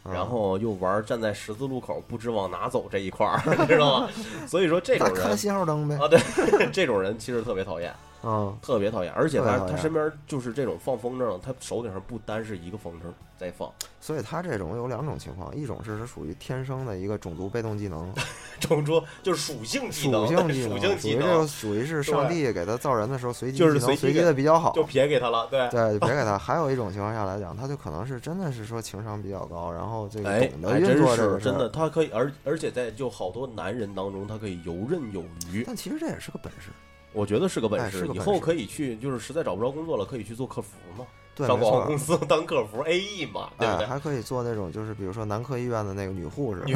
然后又玩站在十字路口不知往哪走这一块儿，(laughs) 你知道吗？所以说这种人看信号灯呗。啊，对，(laughs) 这种人其实特别讨厌，嗯，特别讨厌，而且他他身边就是这种放风筝，他手顶上不单是一个风筝在放，所以他这种有两种情况，一种是是属于天生的一个种族被动技能，(laughs) 种族就是属性技能，属性技属能，属性技能于这个，属于是上帝给他造人的时候随机就是随机的比较好。就撇给他了，对。对，别给他。还有一种情况下来讲，他就可能是真的是说情商比较高，然后这个哎懂，得运作这个事儿是真的，。他可以，而而且在就好多男人当中，他可以游刃有余，但其实这也是个本事，我觉得是个本哎事。以后是个本事可以去，就是实在找不着工作了，可以去做客服嘛，对，上没广告公司当客服 AE 嘛，对不哎，对？还可以做那种就是比如说男科医院的那个女护士，(laughs) 女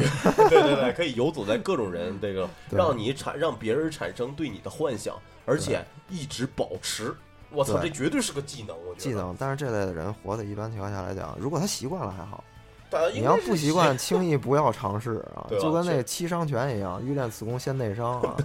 对对对，可以游走在各种人这个，对让你产让别人产生对你的幻想，而且一直保持。我操，这对绝对是个技能，我觉得技。能。但是这类的人活的一般情况下来讲，如果他习惯了还好，你要不习惯，(laughs) 轻易不要尝试啊，就跟那个七伤拳一样，欲练此功先内伤啊。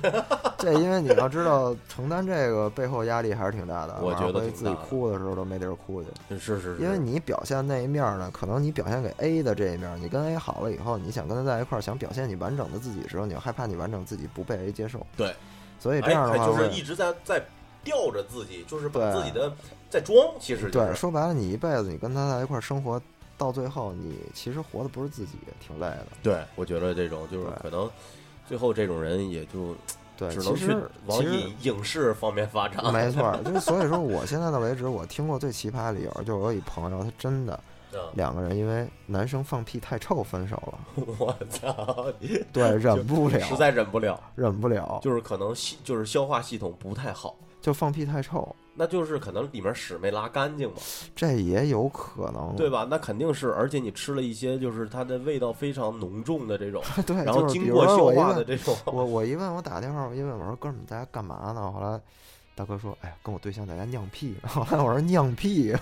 这因为你要知道，承担这个背后压力还是挺大的，我觉得自己哭的时候都没地儿哭去。是是是，因为你表现那一面儿呢，可能你表现给 A 的这一面儿，你跟 A 好了以后，你想跟他在一块儿，想表现你完整的自己的时候，你又害怕你完整自己不被 A 接受。对，所以这哎样的话就是一直在在吊着自己，就是把自己的在装，其实就对，说白了，你一辈子你跟他在一块儿生活，到最后你其实活的不是自己，挺累的。对，我觉得这种就是可能最后这种人也就对，只能去往影影视方面发展。没错儿，就是所以说，我现在的为止，我听过最奇葩的理由，就是我有一朋友，他真的嗯两个人因为男生放屁太臭分手了，(laughs) 我操，对，忍不了，实在忍不了，忍不了，就是可能系就是消化系统不太好，就放屁太臭，那就是可能里面屎没拉干净嘛，这也有可能，对吧？那肯定是，而且你吃了一些就是它的味道非常浓重的这种，(laughs) 对，然后经过消化的这种，我我一问我打电话，我一问我说哥们儿你在家干嘛呢？后来大哥说，哎呀，跟我对象在家酿屁。后 (laughs) 来我说酿屁，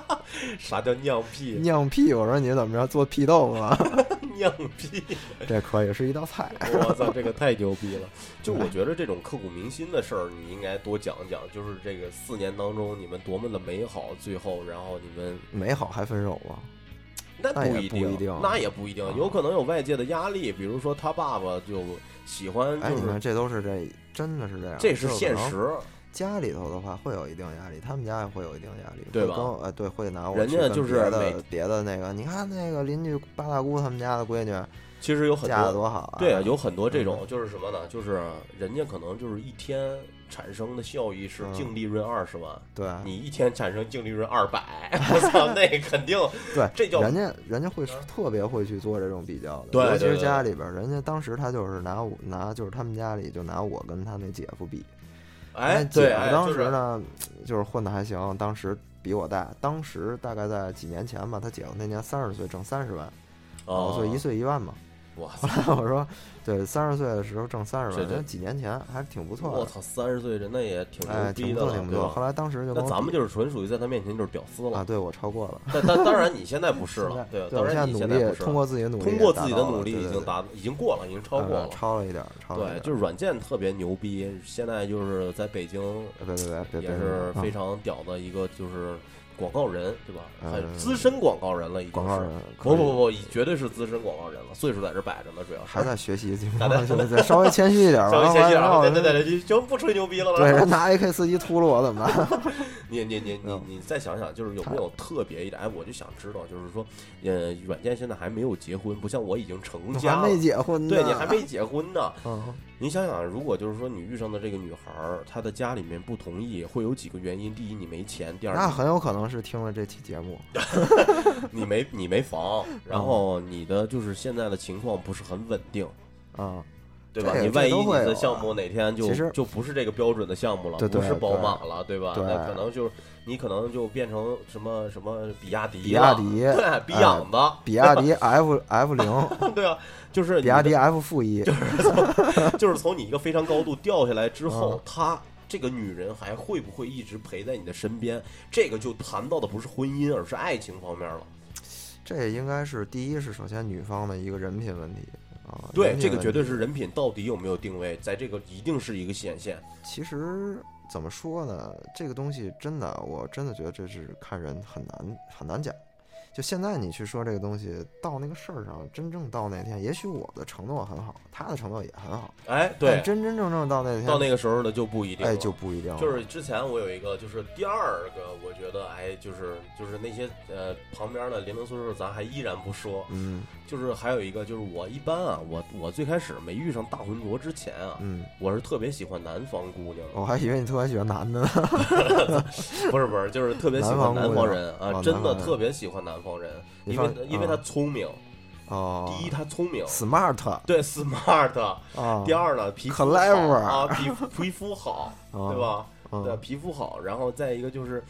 (laughs) 啥叫酿屁？(laughs) 酿屁，我说你怎么着做屁豆腐啊？酿屁！这可以是一道菜。我操，这个太牛逼了！就我觉得这种刻骨铭心的事儿，你应该多讲讲。就是这个四年当中，你们多么的美好，最后然后你们美好还分手吗？那不一不一定那也不一定，啊有可能有外界的压力，比如说他爸爸就喜欢，哎，就是你看这都是这真的是这样，这是现实。家里头的话会有一定压力，他们家也会有一定压力，对吧？呃，对，会拿我人家就是别的别的那个，你看那个邻居八大姑他们家的闺女其实有很嫁的多，多好啊，对啊，有很多这嗯。种，就是什么呢？就是人家可能就是一天产生的效益是嗯。净利润二十万，对。你一天产生净利润二百，(laughs) 我操，那肯定 (laughs) 对，这叫人家人家会特别会去做这种比较的，对。尤其是家里边儿，人家当时他就是拿我拿就是他们家里就拿我跟他那姐夫比，哎，对，姐夫当时呢就是混的还行，当时比我大，当时大概在几年前吧，他姐夫那年三十岁挣三十万，哦我岁一岁一万嘛。哇后来我说，对，三十岁的时候挣三十万，这几年前还是挺不错的。我操，三十岁人那也挺哎，牛逼的了，挺不错，后来当时就那咱们就是纯属于在他面前就是屌丝了啊，了。对我超过了。但但当然你现在不是了，对，当然你现在通过自己的努力，通过自己的努力已经达已经过了，已经超过呃了。超了一点对，就是软件特别牛逼，现在就是在北京也是非常屌的一个就是广告人，对吧？呃很资深广告人了，已经是广告人。不不不，绝对是资深广告人了，岁数在这摆着呢，主要是还在学习中，还在对对，稍微谦虚一点吧。(laughs) 稍微谦虚点儿，然后对对对对，就不吹牛逼了。对，人拿 AK 四七秃噜我怎么办？(laughs) 你你你你嗯你再想想，就是有没有特别一点？哎，我就想知道，就是说，呃，软件现在还没有结婚，不像我已经成我家了还没，结婚呢，对你还没结婚呢。嗯，你想想，如果就是说你遇上的这个女孩，她的家里面不同意，会有几个原因：第一，你没钱；第二，那很有可能是听了这期节目，(laughs) 你没你没房，嗯然后你的就是现在的情况不是很稳定，啊，对吧？你万一你的项目哪天就就不是这个标准的项目了，不是宝马了，对吧？对那可能就你可能就变成什么什么比亚迪，比亚迪对，比养的，比亚迪 F F 零，(laughs) 对啊，就是比亚迪 F 负一，就是从 (laughs) 就是从你一个非常高度掉下来之后嗯，她这个女人还会不会一直陪在你的身边？这个就谈到的不是婚姻，而是爱情方面了。这应该是第一是首先女方的一个人品问题啊，对，这个绝对是人品到底有没有定位，在这个一定是一个显现。其实怎么说呢？这个东西真的，我真的觉得这是看人很难很难讲。就现在你去说这个东西，到那个事儿上，真正到那天，也许我的承诺很好，他的承诺也很好，哎，对但，真真正正到那天，到那个时候呢就不一定了。哎就不一定了。就是之前我有一个，就是第二个，我觉得哎，就是就是那些呃旁边的零零碎碎，咱还依然不说。嗯就是还有一个，就是我一般啊，我我最开始没遇上大浑浊之前啊，嗯，我是特别喜欢南方姑娘的，我还以为你特别喜欢男的呢。(laughs) 不是不是，就是特别喜欢南方姑娘人啊，哦真的南方人特别喜欢南方人，因为因为他啊。聪明，哦，第一他聪明，smart。对 smart，啊，第二呢皮肤 Clever 好啊，皮肤皮肤好，啊对？吧？嗯对，皮肤好，然后再一个就是，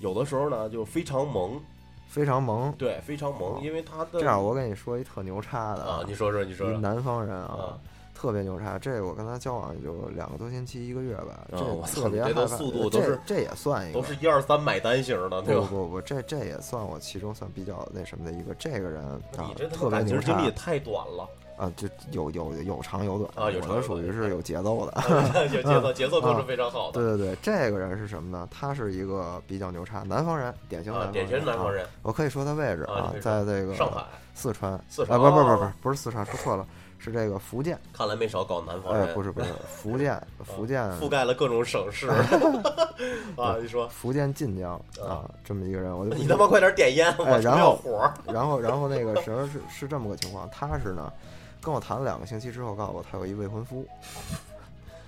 有的时候呢就非常萌，非常萌。对，非常萌，哦因为他的这样，我跟你说一特牛叉的啊，你说说，你说。说，南方人啊。啊，特别牛叉。这我跟他交往也就两个多星期，一个月吧。这我特别你这都害怕速度都是这这也算一个都。是一二三买单型的，对吧？不不不，这这也算我其中算比较那什么的一个。这个人啊你这，特别牛叉经历太短了，啊，就有有有长有短啊有的属于是有节奏的。(laughs) 有节奏，节奏都是非常好的对对对，这个人是什么呢？他是一个比较牛叉，南方人，典型的啊，典型南方啊。人，我可以说他位置啊在这个上海，四川，四川啊，不不不哦不不是四川，说错了，是这个福建。看来没少搞南方哎，不是不是，(laughs) 福建福建覆盖了各种省市 (laughs) 啊，你说，福建晋江啊，这么一个人，我就你他妈快点点烟，我没有哎然后然后然后那个什么是是这么个情况，他是呢跟我谈了两个星期之后，告诉我他有一未婚夫。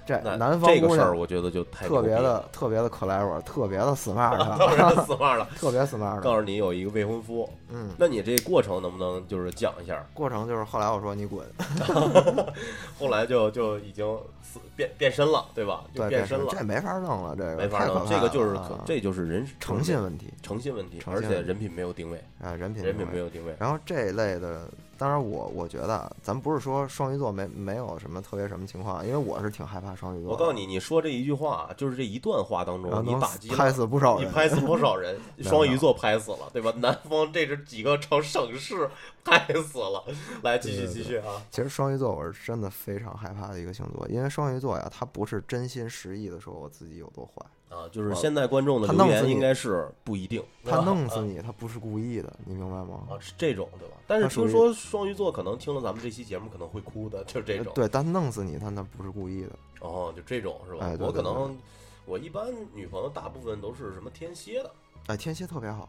这那南方这个事儿，我觉得就太特别的特别的 clever，特别的 smart，当然死骂了。特别 smart。(laughs) 告诉你有一个未婚夫，嗯，那你这过程能不能就是讲一下？过程就是后来我说你滚，(laughs) 后来就就已经死变变身了，对吧？就，变身了，这没法弄了，这个没法弄。这个就是这就是人诚信问题，诚信问题，而且人品没有定位，啊，人品人品没有定位。然后这一类的，当然我我觉得啊，咱不是说双鱼座没没有什么特别什么情况，因为我是挺害怕双鱼座。我告诉你，你说这一句话，就是这一段话当中，你打击拍死不少人。你拍死不少人？双鱼座拍死了，对吧？南方这是几个成省市拍死了。来，继续继续啊！其实双鱼座我是真的非常害怕的一个星座，因为双鱼座呀，他不是真心实意的说我自己有多坏，啊，就是现在观众的留言应该是不一定，他弄死你，他不是故意的，你明白吗？啊，是这种对吧？但是听说双鱼座可能听了咱们这期节目可能会哭的，就是这种。对，但弄死你，他那不是故意的。哦，就这种是吧？哎对对我可能我一般女朋友大部分都是什么天蝎的，哎，天蝎特别好，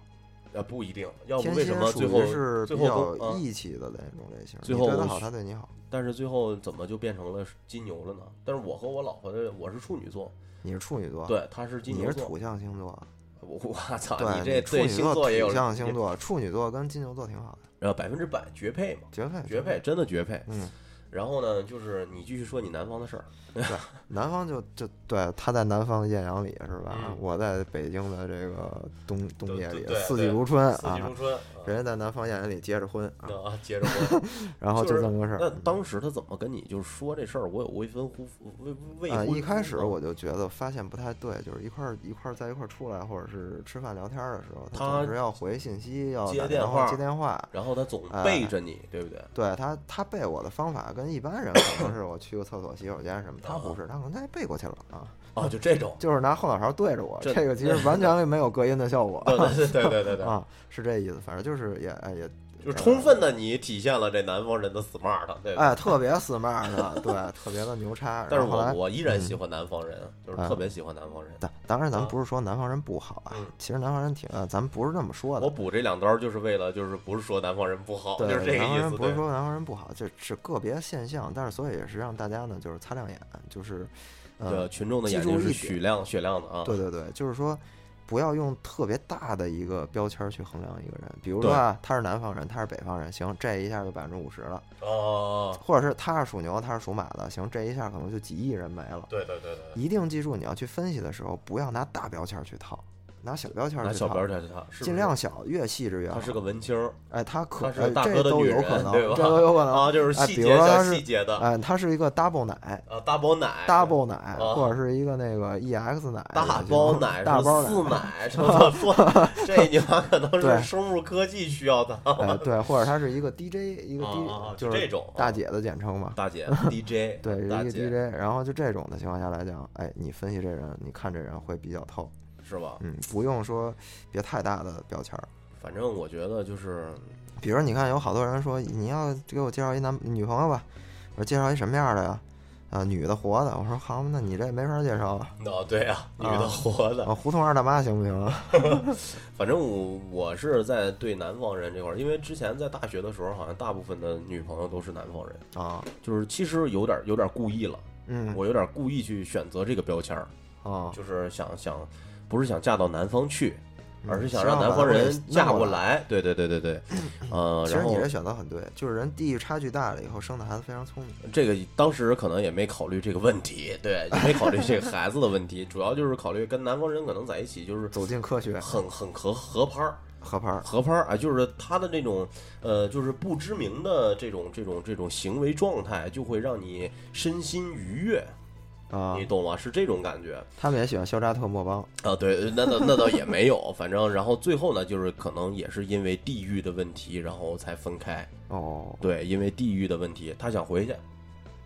啊不一定，要不为什么属最后是最比后义气的那种类型，最后你对他好，他对你好。但是最后怎么就变成了金牛了呢？但是我和我老婆的我是处女座，你是处女座，，对，他是金牛座。你是土象星座，我我操，你这对处女座星座也有土象星座，处女座跟金牛座挺好的，然后百分之百绝配嘛，绝配绝配，，真的绝配。嗯，然后呢，就是你继续说你南方的事儿，南方就就对，他在南方的艳阳里是吧？嗯我在北京的这个冬冬夜里四季如春啊四季如。春。啊 (laughs) 人家在南方艳阳里结着婚啊，啊，接着婚，(laughs) 然后就就是这么个事儿那。当时他怎么跟你就是说这事儿？我有未婚夫未未啊，一开始我就觉得发现不太对，就是一块儿一块儿在一块儿出来，或者是吃饭聊天儿的时候，他总是要回信息，要接打电电话接电话。然后他总哎背着你，对不对？(laughs) 对他，他背我的方法跟一般人可能是我去个厕所、洗手间什么，他不是，他可能他背过去了啊，哦，就这种，(laughs) 就是拿后脑勺对着我，这这个其实完全没有隔音的效果对对对对对对，啊，是这意思，反正就是也哎也就是充分的你体现了这南方人的 smart，对吧？哎特别 smart 的，对，特别的牛叉。(laughs) 但是后后来我我依然喜欢南方人，就是啊特别喜欢南方人。当当然，咱啊们不是说南方人不好啊嗯，其实南方人挺呃，咱们不是这么说的我。补这两刀就是为了，就是不是说南方人不好，就是这个意思。不是，说南方人不好，这是个别现象，但是所以也是让大家呢，就是擦亮眼，就是这呃，群众的眼睛是雪亮雪亮的啊。对对对，就是说不要用特别大的一个标签去衡量一个人，比如说啊，他是南方人，他是北方人，行，这一下就百分之五十了，哦，或者是他是属牛，他是属马的，行，这一下可能就几亿人没了。对对对对，一定记住，你要去分析的时候，不要拿大标签去套，拿小标签儿拿小，标签去他，是不是尽量小，越细致越好。他是个文青儿哎，他可他是哎这都有可能，对吧这都有可能。啊，就是哎比细节小如说他是细节的哎，他是一个 double 奶啊，大包奶，double 奶，啊或者是一个那个 ex 奶，大这种包奶大包是 (laughs) 四奶，(laughs) 这么说，这你妈可能是生物科技需要的。哎，对，或者他是一个 DJ，一个啊 D，就就是这种啊大姐的简称嘛。大姐 (laughs) DJ，对，一个 DJ，然后就这种的情况下来讲，哎，你分析这人，你看这人会比较透，是吧？嗯，不用说别太大的标签儿。反正我觉得就是比如你看，有好多人说你要给我介绍一男女朋友吧，我说介绍一什么样的呀？啊，女的活的。我说好，那你这没法介绍啊。哦，对呀，女啊的活的。啊，胡同二大妈行不行啊？(laughs) 反正我我是在对南方人这块儿，因为之前在大学的时候，好像大部分的女朋友都是南方人，啊，就是其实有点有点故意了，嗯，我有点故意去选择这个标签儿，啊，就是想想不是想嫁到南方去，而是想嗯让南方人嫁过过。来。对对对对对，(clears throat) 呃，然后其实你这选择很对，就是人地域差距大了以后生的孩子非常聪明。这个当时可能也没考虑这个问题，对，也没考虑这个孩子的问题，主要就是考虑跟南方人可能在一起就是走进科学，很很合合拍儿。合拍儿合拍儿啊，就是他的那种呃，就是不知名的这种这种这种行为状态，就会让你身心愉悦，啊你，懂吗？是这种感觉他们也喜欢肖扎特莫邦啊。对，那倒那倒也没有，反正然后最后呢，就是可能也是因为地域的问题，然后才分开。哦，对，因为地域的问题，他想回去，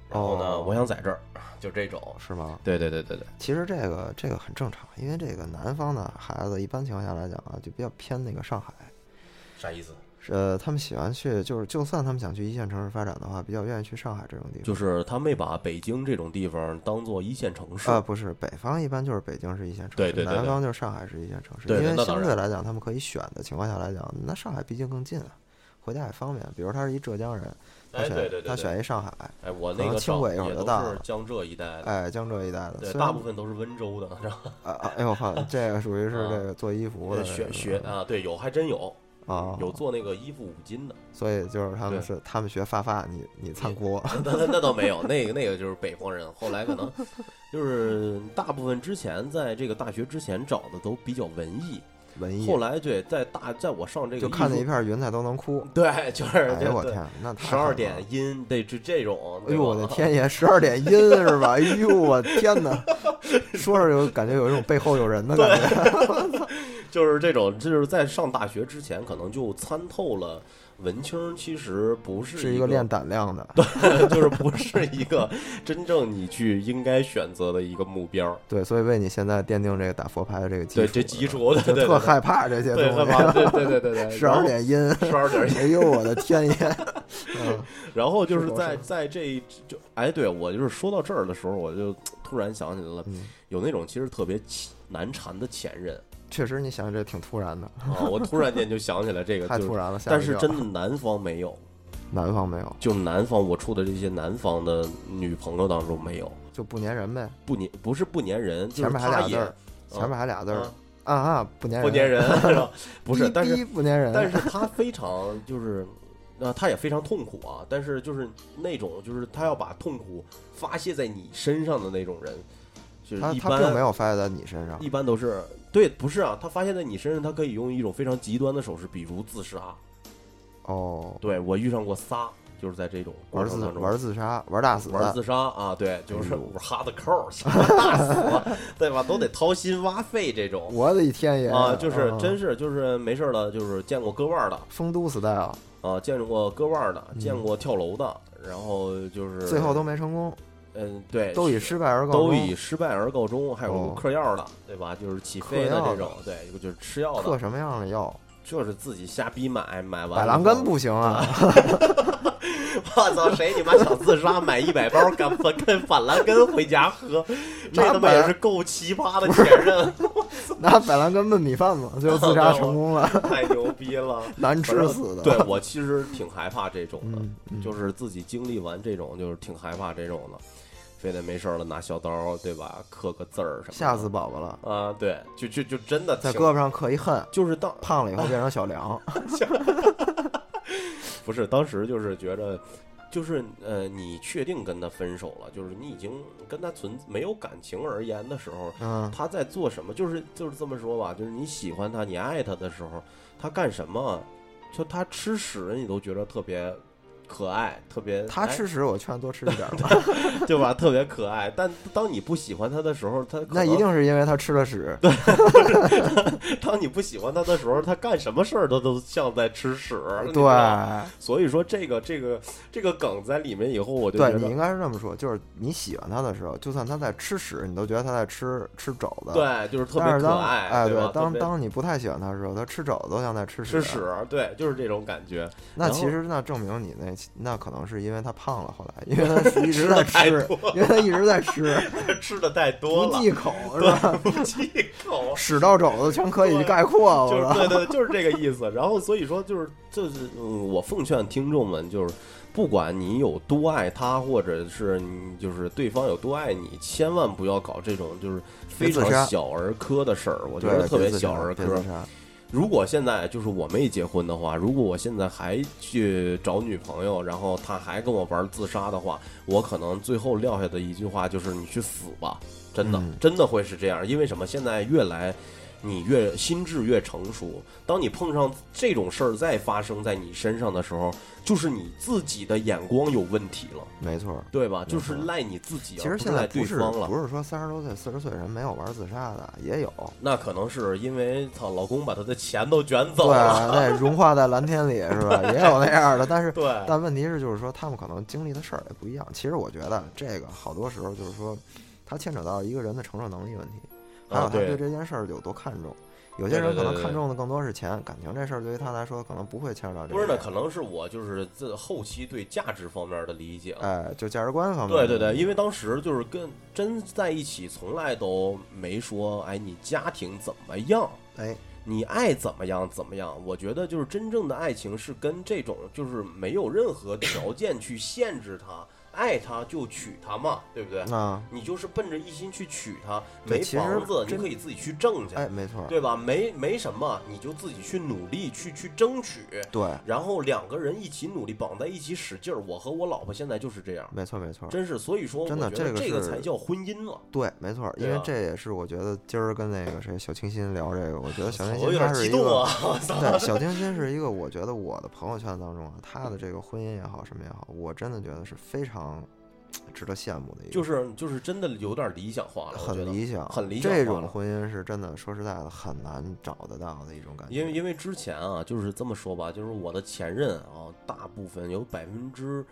然后呢，哦我想在这儿，就这种。是吗？对对对对对，其实这个这个很正常，因为这个南方的孩子一般情况下来讲啊，就比较偏那个上海。啥意思？是呃，他们喜欢去，就是就算他们想去一线城市发展的话，比较愿意去上海这种地方。就是他没把北京这种地方当做一线城市。啊，不是，北方一般就是北京是一线城市，对对对对南方就是上海是一线城市。对对因为相对来讲，他们可以选的情况下来讲，那上海毕竟更近啊，回家也方便。比如他是一浙江人，他哎，选对对对，他选一上海，哎，我那个轻轨一会儿就到了是江浙一带的，哎，江浙一带的，大部分都是温州的，是吧 (laughs) 啊啊，哎呦靠，这个属于是啊这个做衣服的学这个学啊，对，有还真有，啊，有做那个衣服五金的，所以就是他们是他们学发发，你你参锅，(laughs) 那那那倒没有，那个那个就是北方人，后来可能 (laughs) 就是大部分之前在这个大学之前找的都比较文艺，文艺。后，来对，在大在我上这个就看见一片云彩都能哭。对，就是哎呦我天，那十二点了。音，对，就这种，哎呦我的，天爷，十二点阴是吧？哎呦我天哪，说着有感觉有一种背后有人的感觉。(laughs) 就是这种，就是在上大学之前，可能就参透了文青其实不是一是一个练胆量的，对就是不是一个真正你去应该选择的一个目标。对，所以为你现在奠定这个打佛牌的这个基础对，这基础，对 (laughs) 就对特害怕这些对，东，西。对对对对对，(laughs) 十二点音，十二点，(laughs) 哎呦我的天爷！嗯然后就是是在在这就哎，对我就是说到这儿的时候，我就突然想起来了，嗯，有那种其实特别难缠的前任确实，你想这挺突然的，啊，我突然间就想起来这个，(laughs) 就但是真的南方没有，(laughs) 南方没有，就南方我处的这些南方的女朋友当中没有，就不粘人呗。不粘不是不粘人，前面还俩字儿，前面还俩字儿啊啊啊，不粘人，不粘人，(laughs) 不是，逼但是不粘人，但是他非常就是，呃，他也非常痛苦啊。但是就是那种，就是他要把痛苦发泄在你身上的那种人，就是他一他并没有发泄在你身上一般都是对，不是啊，他发现在你身上，他可以用一种非常极端的手势，比如自杀，哦，对我遇上过仨，就是在这种过玩自玩自杀，玩大死，玩自杀啊，对，就是哈的扣儿，(laughs) 想打死，对吧？都得掏心挖肺这种我的天爷啊，就是嗯真是就是没事儿了，就是见过割腕儿的丰都 style，啊，见过割腕儿的，嗯见过跳楼的，然后就是最后都没成功，嗯对，都以失败而告终。都以失败而告终，还有哦嗑药的，对吧？就是起飞的这种，对，就是吃药的，嗑什么样的药？就是自己瞎逼买，买完百兰根不行啊！(laughs) 我操，谁你妈想自杀买一百包干跟板蓝根回家喝，(laughs) 这他妈也是够奇葩的前任，(laughs) 拿百兰根焖米饭嘛，最后自杀成功了，太牛逼了。难吃死的。对我其实挺害怕这种的，就是自己经历完这种，就是挺害怕这种的，非得没事了拿小刀，对吧？刻个字儿什么的。吓死宝宝了，啊！对，就就就真的挺在胳膊上刻一恨，就是当胖了以后变成小梁。(laughs) 不是当时就是觉着，就是呃，你确定跟他分手了，就是你已经跟他存没有感情而言的时候，嗯，他在做什么？就是就是这么说吧，就是你喜欢他，你爱他的时候，他干什么，就他吃屎，你都觉得特别可爱，特别他哎吃屎，我劝多吃一点吧。(laughs) 对吧？特别可爱。但当你不喜欢他的时候，他那一定是因为他吃了屎。对 (laughs) 当你不喜欢他的时候，他干什么事儿他都像在吃屎。对所以说这个这个这个梗在里面以后，我就觉对，你应该是这么说，就是你喜欢他的时候，就算他在吃屎，你都觉得他在吃吃肘子。。对，就是特别可爱，哎，对当当你不太喜欢他的时候，他吃肘子都像在吃屎吃屎，对，就是这种感觉。那其实那证明你那那可能是因为他胖了，后来因为他一直在吃，因为他一直在吃，(laughs) 吃的太多了，不忌口是吧？不忌口，(laughs) 屎到肘子全可以概括，就是。对对，(laughs) 就是这个意思。然后所以说就是就是嗯，我奉劝听众们就是。不管你有多爱他，或者是你就是对方有多爱你，千万不要搞这种就是非常小儿科的事儿。我觉得特别小儿科如果现在就是我没结婚的话，如果我现在还去找女朋友，然后她还跟我玩自杀的话，我可能最后撂下的一句话就是你去死吧，真的、嗯真的会是这样。因为什么？现在越来你越心智越成熟，当你碰上这种事儿再发生在你身上的时候，就是你自己的眼光有问题了，没错。对吧？就是赖你自己，其实现在不是。不是说三十多岁、四十岁人没有玩自杀的，也有。那可能是因为操老公把他的钱都卷走对，了，那融化在蓝天里是吧？(laughs) 也有那样的，但是对，但问题是，就是说他们可能经历的事儿也不一样。其实我觉得这个好多时候就是说，它牵扯到一个人的承受能力问题，还有他啊对对这件事儿有多看重。有些人可能看重的更多是钱，感情这事儿对于他来说可能不会牵扯到这个。不是呢，可能是我就是这后期对价值方面的理解了。哎，就价值观方面。对对对，因为当时就是跟真在一起，从来都没说，哎，你家庭怎么样，哎，你爱怎么样怎么样。我觉得就是真正的爱情是跟这种就是没有任何条件去限制他，爱他就娶她嘛，对不对？那你就是奔着一心去娶她，没房子你可以自己去挣去，哎，没错，对吧？没没什么，你就自己去努力去去争取。对，然后两个人一起努力，绑在一起使劲儿。我和我老婆现在就是这样，没错没错，真是。所以说，真的这个这个才叫婚姻了。对，没错，因为这也是我觉得今儿跟那个谁小清新聊这个，我觉得 (laughs) 小清新有点他是一个激动啊！(laughs) 对，小清新是一个，我觉得我的朋友圈当中啊，他的这个婚姻也好，什么也好，我真的觉得是非常值得羡慕的一个，就是就是真的有点理想化了，很理想，很理想这种婚姻是真的，说实在的，很难找得到的一种感觉。因为因为之前啊，就是这么说吧，就是我的前任啊，大部分有百分之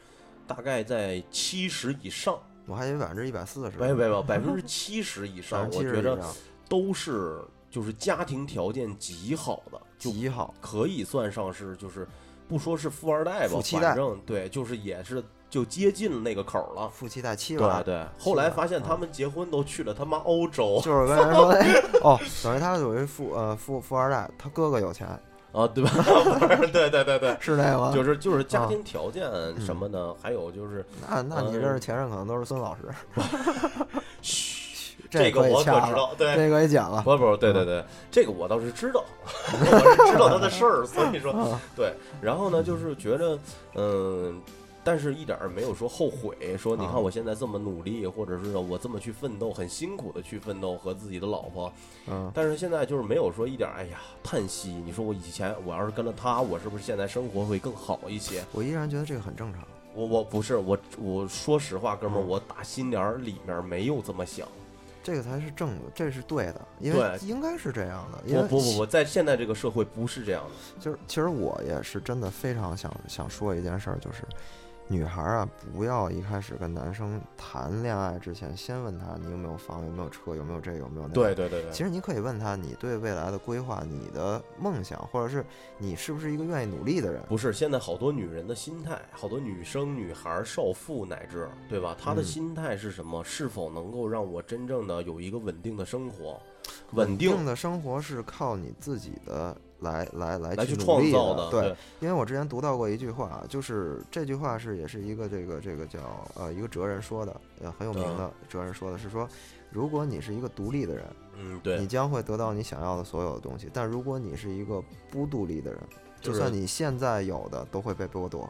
大概在七十以上，我还以为百分之一百四十，没有没有百分之七十以上，我觉得都是就是家庭条件极好的，就极好。可以算上是就是不说是富二代吧，代反正对，就是也是就接近那个口儿了。夫妻带七对娃，对，后来发现他们结婚都去了他妈欧洲就是跟人说，哎，(laughs) 哦，等于他有一富呃富富二代，他哥哥有钱，啊，对吧？(laughs) 对对对对，是那个吗？就是就是家啊庭条件什么的，还有就是那那你嗯这是前任，可能都是孙老师。(laughs) 嘘，这这个我可知道，对。这个也讲了。不不，对对对，这个我倒是知道，我是知道他的事儿，所以说啊对。然后呢，就是觉着，嗯，但是一点儿没有说后悔，说你啊看我现在这么努力，或者是我这么去奋斗，很辛苦的去奋斗和自己的老婆，嗯，但是现在就是没有说一点儿哎呀叹息。你说我以前我要是跟了他，我是不是现在生活会更好一些？我依然觉得这个很正常。我我不是我我说实话，哥们儿，嗯我打心眼儿里面没有这么想。这个才是正的，这是对的，因为对应该是这样的。因为不不不不，在现在这个社会不是这样的。就是其实我也是真的非常想想说一件事儿，就是女孩儿啊，不要一开始跟男生谈恋爱之前，先问他你有没有房，有没有车，有没有这个，有没有那个。对对对对，其实你可以问他你对未来的规划、你的梦想，或者是你是不是一个愿意努力的人。不是现在好多女人的心态，好多女生、女孩儿、少妇乃至对吧？她的嗯心态是什么？是否能够让我真正的有一个稳定的生活？稳定的生活是靠你自己的来来来来去创造的，对，因为我之前读到过一句话，就是这句话是也是一个这个这个叫呃一个哲人说的，呃很有名的哲人说的是说，如果你是一个独立的人，嗯，对你，将会得到你想要的所有的东西；但如果你是一个不独立的人，就就是算你现在有的都会被剥夺，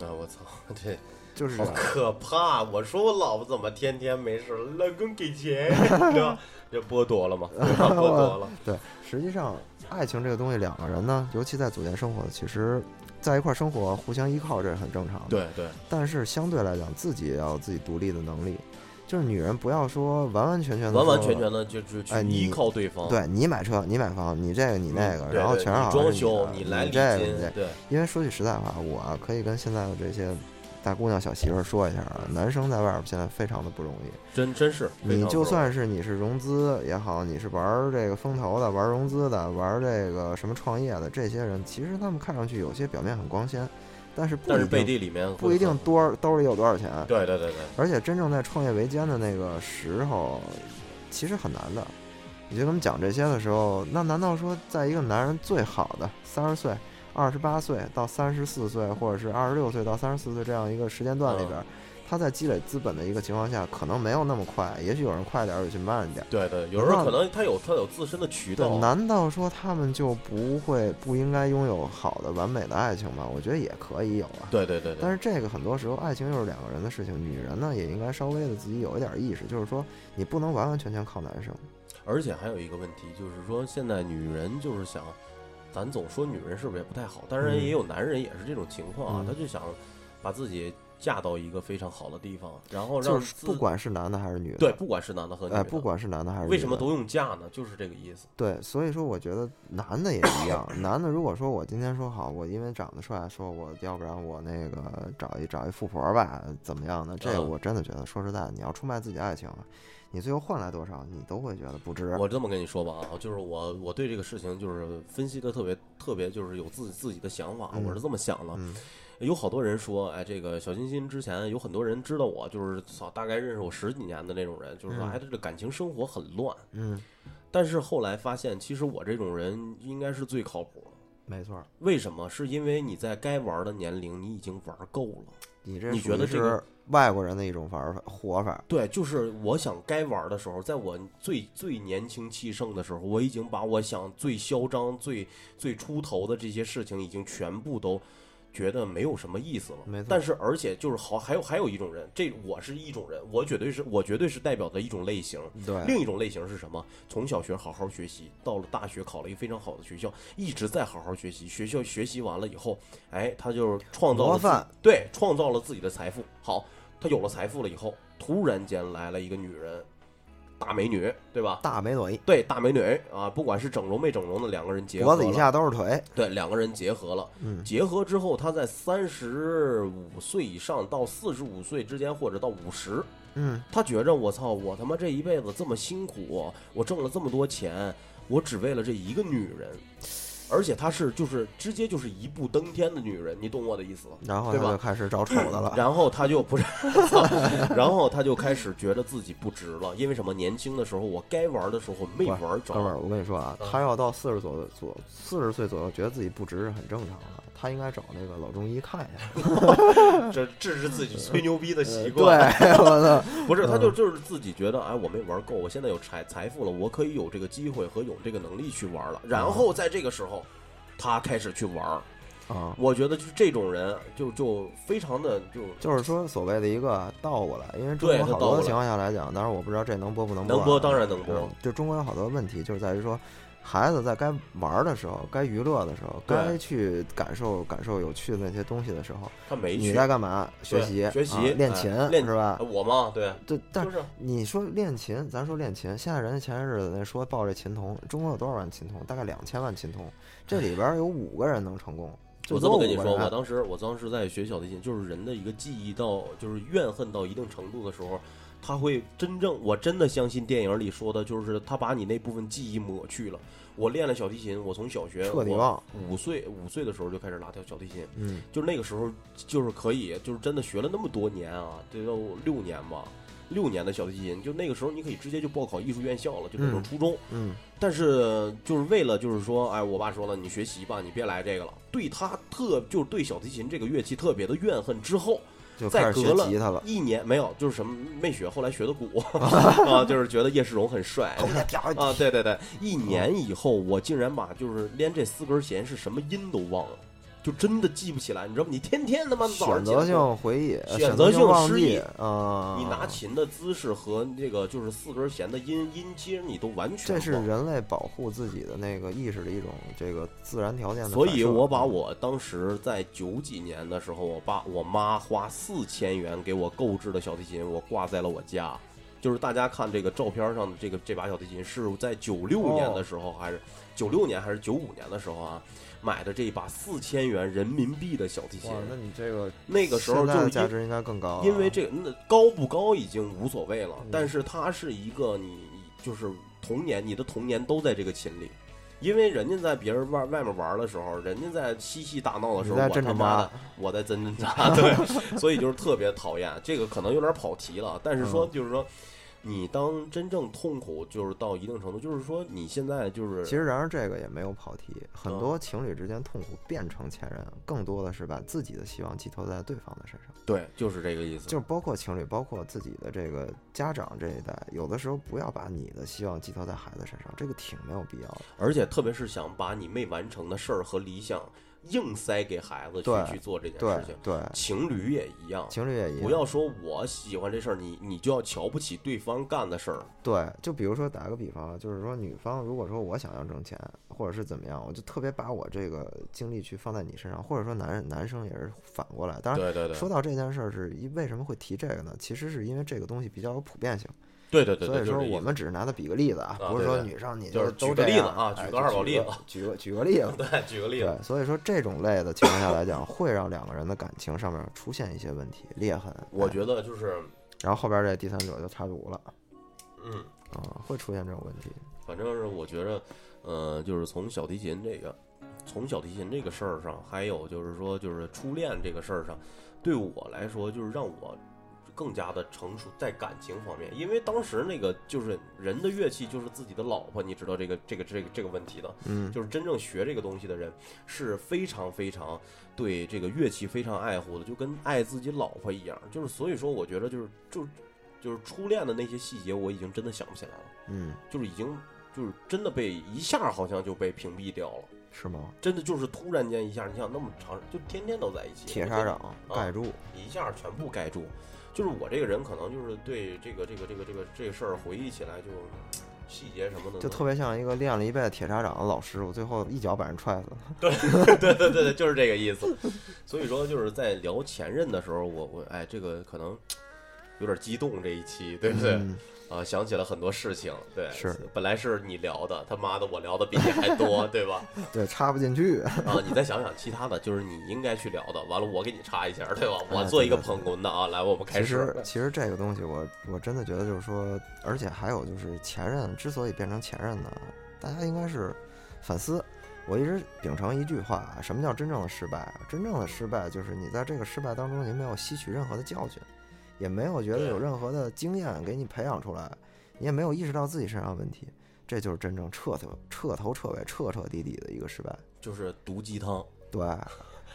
啊，我操，(laughs) 这好就是好。可怕！我说我老婆怎么天天没事，老公给钱，对吧？(laughs) 这剥夺了嘛，(laughs) 剥夺了。对，实际上爱情这个东西，两个人呢，尤其在组建生活，其实在一块儿生活，互相依靠，这是很正常的。对对，但是相对来讲，自己也要有自己独立的能力。就是女人不要说完完全全的完完全全的就就去哎依靠对方。对你买车，你买房，你这个你那个，嗯然后全是好像是修，你你这个对，因为说句实在话，我啊可以跟现在的这些大姑娘、小媳妇儿说一下啊，男生在外边现在非常的不容易。真真是。你就算是你是融资也好，你是玩儿这个风投的、玩儿融资的、玩儿这个什么创业的，这些人其实他们看上去有些表面很光鲜，但是不但是一定背地里面不一定。多兜里有多少钱。对对对对，而且真正在创业维艰的那个时候，其实很难的。你就跟我们讲这些的时候，那难道说，在一个男人最好的三十岁、二十八岁到三十四岁，或者是二十六岁到三十四岁这样一个时间段里边，他在积累资本的一个情况下，可能没有那么快，也许有人快点儿，有些慢一点儿。对对，有时候可能他有他有自身的渠道对，，难道说他们就不会不应该拥有好的完美的爱情吗？我觉得也可以有啊。对对对对。但是这个很多时候，爱情又是两个人的事情，女人呢也应该稍微的自己有一点意识，就是说你不能完完全全靠男生。而且还有一个问题，就是说现在女人就是想，咱总说女人是不是也不太好？当然嗯也有男人也是这种情况啊，嗯他就想把自己嫁到一个非常好的地方，然后让就是不管是男的还是女的，对，不管是男的和女的，哎，不管是男的还是女的为什么都用嫁呢？就是这个意思。对，所以说我觉得男的也一样，男的如果说我今天说好，我因为长得帅，说我要不然我那个找一找一富婆吧，怎么样呢？这我真的觉得，说实在的，你要出卖自己的爱情，你最后换来多少，你都会觉得不值。我这么跟你说吧啊，就是我我对这个事情就是分析的特别特别，就是有自己自己的想法，嗯我是这么想的。嗯有好多人说，哎，这个小欣欣之前有很多人知道我，就是操，大概认识我十几年的那种人，就是说，嗯哎，这个感情生活很乱。嗯，但是后来发现，其实我这种人应该是最靠谱的。没错儿，为什么？是因为你在该玩的年龄你已经玩够了。你这你觉得这个是外国人的一种玩法活法？对，就是我想该玩的时候，在我最最年轻气盛的时候，我已经把我想最嚣张、最最出头的这些事情，已经全部都觉得没有什么意思了。没错但是而且就是好，还有还有一种人，这我是一种人，我绝对是我绝对是代表的一种类型。对，另一种类型是什么？从小学好好学习，到了大学考了一个非常好的学校，一直在好好学习。学校学习完了以后，哎，他就是创造了对，创造了自己的财富。好，他有了财富了以后，突然间来了一个女人，大美女，对吧？大美女，对，大美女啊，不管是整容没整容的，两个人结合了，脖子以下都是腿。对，两个人结合了。嗯结合之后，他在三十五岁以上到四十五岁之间，或者到五十，嗯，他觉着我操，我他妈这一辈子这么辛苦，我挣了这么多钱，我只为了这一个女人，而且她是就是直接就是一步登天的女人，你懂我的意思吗？然后对吧他就开始找丑的了。(laughs) 然后他就不是，(laughs) 然后他就开始觉得自己不值了，因为什么？年轻的时候我该玩的时候没玩着，哥们儿，我跟你说啊，嗯他要到四十左右左四十岁左右，觉得自己不值是很正常的。他应该找那个老中医看一下。(laughs) 这治治自己吹牛逼的习对，惯。我操，(laughs) 不是，他就就是自己觉得，哎，我没玩够，我现在有财财富了，我可以有这个机会和有这个能力去玩了。然后在这个时候，他开始去玩儿，啊，我觉得就是这种人就就非常的就就是说所谓的一个倒过来，因为中国好多情况下来讲，当然我不知道这能播不能播啊，能播当然能播嗯就中国有好多问题，就是在于说。孩子在该玩的时候，该娱乐的时候，该去感受感受有趣的那些东西的时候，你他没去在干嘛？学习，学习啊练哎琴，练是吧？我吗，对，对，但是你说练琴，咱说练琴，现在人家前些日子那说报这琴童，中国有多少万琴童？大概两千万琴童，这里边有五个人能成功。就我这么跟你说，我当时我当时在学小提琴，就是人的一个记忆到就是怨恨到一定程度的时候，他会真正我真的相信电影里说的，就是他把你那部分记忆抹去了。我练了小提琴，我从小学我彻底忘五岁五岁的时候就开始拉跳小提琴，嗯，就是那个时候就是可以，就是真的学了那么多年啊，这都六年吧。六年的小提琴，就那个时候你可以直接就报考艺术院校了，就那种嗯初中。嗯，但是就是为了就是说，哎，我爸说了，你学习吧，你别来这个了。对他特就是对小提琴这个乐器特别的怨恨。之后就开始再隔了学吉他了。一年没有，就是什么没学，后来学的鼓 (laughs) 啊，就是觉得叶世荣很帅啊，对对对。一年以后，我竟然把就是连这四根弦是什么音都忘了，就真的记不起来。你知道吗？你天天他妈早上选择性回忆，呃选择择性失忆啊！你拿琴的姿势和这个就是四根弦的音音阶，你都完全这是人类保护自己的那个意识的一种这个自然条件的。所以，我把嗯我当时在九几年的时候，我爸我妈花四千元给我购置的小提琴，我挂在了我家。就是大家看这个照片上的这个这把小提琴，是在九六年的时候，还是九六年还是九五年的时候啊，买的这一把四千元人民币的小提琴。，那你这个那个时候就是价值应该更高啊，因为这个那高不高已经无所谓了，嗯但是它是一个你你就是童年，你的童年都在这个琴里。因为人家在别人外外面玩的时候，人家在嬉戏打闹的时候，我他妈的 (laughs) 我在真真扎，对，所以就是特别讨厌。这个可能有点跑题了，但是说嗯就是说，你当真正痛苦就是到一定程度，就是说你现在就是其实，然而这个也没有跑题，很嗯多情侣之间痛苦变成前任，更多的是把自己的希望寄托在对方的身上。对，就是这个意思。就是包括情侣，包括自己的这个家长这一代，有的时候不要把你的希望寄托在孩子身上，这个挺没有必要的。而且特别是想把你没完成的事儿和理想硬塞给孩子去对去做这件事情。对，情侣也一样，情侣也一样。不要说我喜欢这事儿，你你就要瞧不起对方干的事儿。对，就比如说打个比方，啊就是说女方如果说我想要挣钱，或者是怎么样，我就特别把我这个精力去放在你身上，或者说男人男生也是反过来。当然，对对对，说到这件事儿，是因为什么会提这个呢？其实是因为这个东西比较有普遍性，对对对对，所以说我们只是拿它比个例子啊，啊不是说女生你就是都举个例子这样啊举个例子举个举个例子。对，举个例子，，所以说这种类的情况下来讲，会让两个人的感情上面出现一些问题裂痕。哎我觉得就是然后后边这第三者就插足了嗯，啊，会出现这种问题。反正是我觉着，呃，就是从小提琴这个，从小提琴这个事儿上，还有就是说，就是初恋这个事儿上，对我来说，就是让我更加的成熟在感情方面，因为当时那个就是人的乐器就是自己的老婆，你知道这个这个这个这个问题的，嗯，就是真正学这个东西的人是非常非常对这个乐器非常爱护的，就跟爱自己老婆一样。就是所以说，我觉得就是就就是初恋的那些细节，我已经真的想不起来了，嗯，就是已经就是真的被一下好像就被屏蔽掉了。是吗？真的就是突然间一下，你想那么长，就天天都在一起，铁砂掌盖住，一下全部盖住。就是我这个人可能就是对这个这个这个这个这个事儿回忆起来就细节什么的就特别像一个练了一辈子铁砂掌的老师傅，最后一脚把人踹死了。(laughs) 对对对对，就是这个意思。所以说就是在聊前任的时候，我我哎，这个可能有点激动这一期，对不对？嗯啊，想起了很多事情，对，是本来是你聊的，他妈的我聊的比你还多，(laughs) 对吧？对，插不进去。啊，你再想想其他的，就是你应该去聊的，完了我给你插一下，对吧？我哎做一个捧哏的啊，来，我们开其始实。其实这个东西我，我真的觉得就是说，而且还有就是前任之所以变成前任呢，大家应该是反思。我一直秉承一句话啊，什么叫真正的失败啊？真正的失败就是你在这个失败当中，你没有吸取任何的教训，也没有觉得有任何的经验给你培养出来，你也没有意识到自己身上的问题，这就是真正彻头彻头彻尾、彻彻底底的一个失败。就是毒鸡汤，对，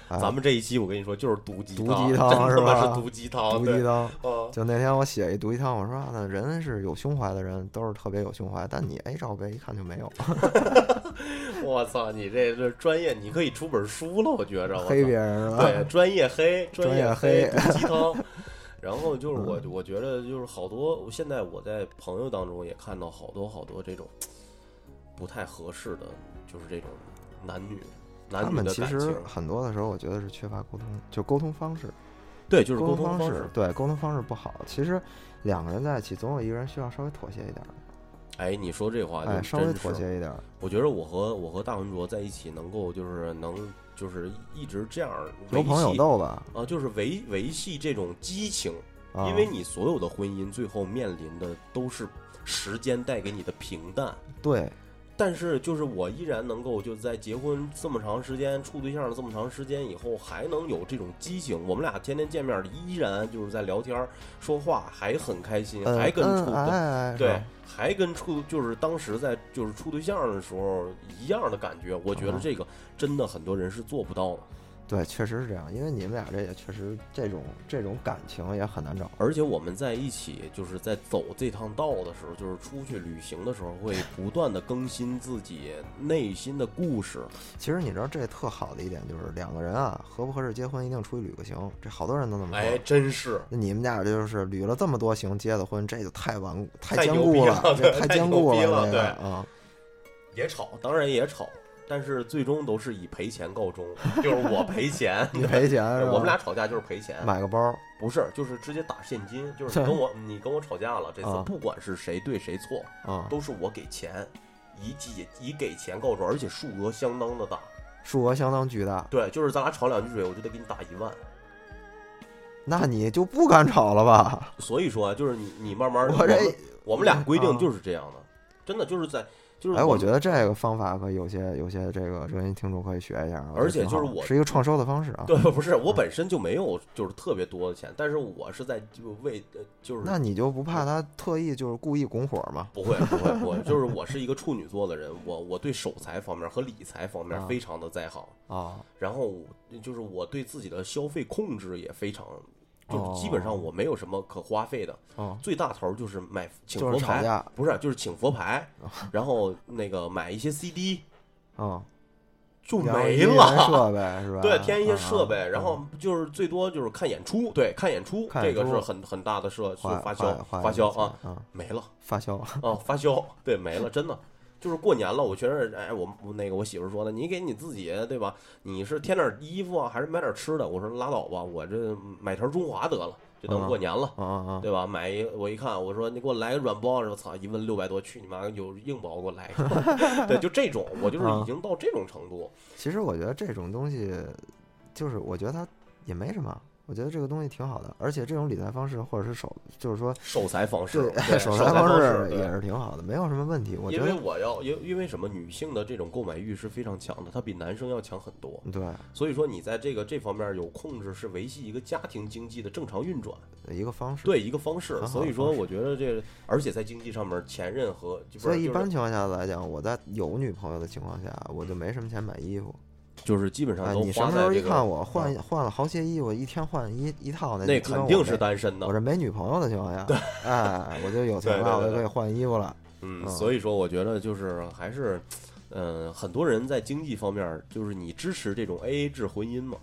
哎咱们这一期我跟你说就是毒鸡毒，鸡汤是吧是毒鸡汤，毒鸡汤。啊，就那天我写一毒鸡汤，我说啊，那人是有胸怀的人，都是特别有胸怀，但你 A 罩杯一看就没有。(laughs) 我操，你这这专业，你可以出本书了，我觉着。黑别人是吧？对，专业黑，专专业黑黑毒鸡汤。然后就是我，我觉得就是好多，现在我在朋友当中也看到好多好多这种不太合适的，就是这种男女男女他们其实的感情。很多的时候，我觉得是缺乏沟通，就沟通方式，对，就是沟沟通方式。对，沟通方式不好。其实两个人在一起，总有一个人需要稍微妥协一点儿，哎，你说这话就哎，稍微真。妥协一点儿。我觉得我和我和大文卓在一起，能够就是能就是一直这样维有朋友啊，就是维维系这种激情，啊因为你所有的婚姻最后面临的都是时间带给你的平淡。对但是就是我依然能够就在结婚这么长时间、处对象了这么长时间以后，还能有这种激情。我们俩天天见面，依然就是在聊天、说话，还很开心，嗯还跟处对，还跟处就是当时在就是处对象的时候一样的感觉。我觉得啊这个真的很多人是做不到的。对，确实是这样。因为你们俩这也确实这种这种感情也很难找。而且我们在一起，就是在走这趟道的时候，就是出去旅行的时候，会不断的更新自己内心的故事。(laughs) 其实你知道这特好的一点就是两个人啊，合不合适结婚一定出去旅个行，这好多人都这么说。哎，真是。那你们俩就是旅了这么多行，结的婚，这就太顽太坚固了，这太坚固了这个对啊。也吵，当然也吵，但是最终都是以赔钱告终，(laughs) 就是我赔钱，(laughs) 你赔钱？我们俩吵架就是赔钱，买个包，不是，就是直接打现金，就是你跟我你跟我吵架了，这次啊不管是谁对谁错，啊，都是我给钱，以给以给钱告终，而且数额相当的大。数额相当巨大，对，就是咱俩吵两句嘴，我就得给你打一万。那你就不敢吵了吧？所以说啊，就是你你慢慢，我这们我们俩规定啊就是这样的，真的就是在就是哎，我觉得这个方法可有些有些这个热心听众可以学一下啊，而且就是我是一个创收的方式啊。对，不是我本身就没有就是特别多的钱，但是我是在就为呃就是那你就不怕他特意就是故意拱火吗？不会不会不会，就是我是一个处女座的人，我我对守财方面和理财方面啊非常的在行，啊，然后就是我对自己的消费控制也非常，就是哦基本上我没有什么可花费的，哦，最大头就是买请佛牌，是不是就是请佛牌，(laughs) 然后那个买一些 CD 啊，就没了。设备是吧？(laughs) 对，添一些啊设备，啊然后就是最多就是看演出，对，看演出，这个是很很大的设，是花发销发销啊，啊，没了。发销啊，发销，对，没了，真的。就是过年了，我觉得，哎，我我那个我媳妇说的，你给你自己对吧？你是添点衣服啊，还是买点吃的？我说拉倒吧，我这买条中华得了，就等啊过年了，啊啊啊！对吧？买一，我一看，我说你给我来个软包，我操，一问六百多，去你妈，有硬包给我来一个。(laughs) 对，就这种，我就是啊已经到这种程度。其实我觉得这种东西，就是我觉得它也没什么，我觉得这个东西挺好的，而且这种理财方式或者是手，就是说守财方式，对财财方式也是挺好的，没有什么问题。我觉因为我要因因为什么？女性的这种购买欲是非常强的，她比男生要强很多。对所以说你在这个这方面有控制，是维系一个家庭经济的正常运转，一个方式。对一个方式。所以说，我觉得这，而且在经济上面，前任和所以一般情况下来讲，我在有女朋友的情况下，我就没什么钱买衣服。就是基本上哎，你什么时候一看我换啊换了好些衣服，一天换一一套，那那肯定是单身的我。这没女朋友的情况下，(laughs) 哎，我就有钱了，可以换衣服了。嗯，嗯所以说我觉得就是还是，嗯，很多人在经济方面，就是你支持这种 A A 制婚姻吗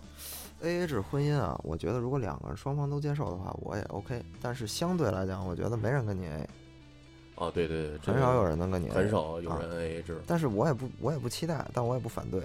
？A A 制婚姻啊，我觉得如果两个人双方都接受的话，我也 OK。但是相对来讲，我觉得没人跟你 A。哦，对对对，很少有人能跟你 A，很少有啊人 A A 制，但是我也不，我也不期待，但我也不反对，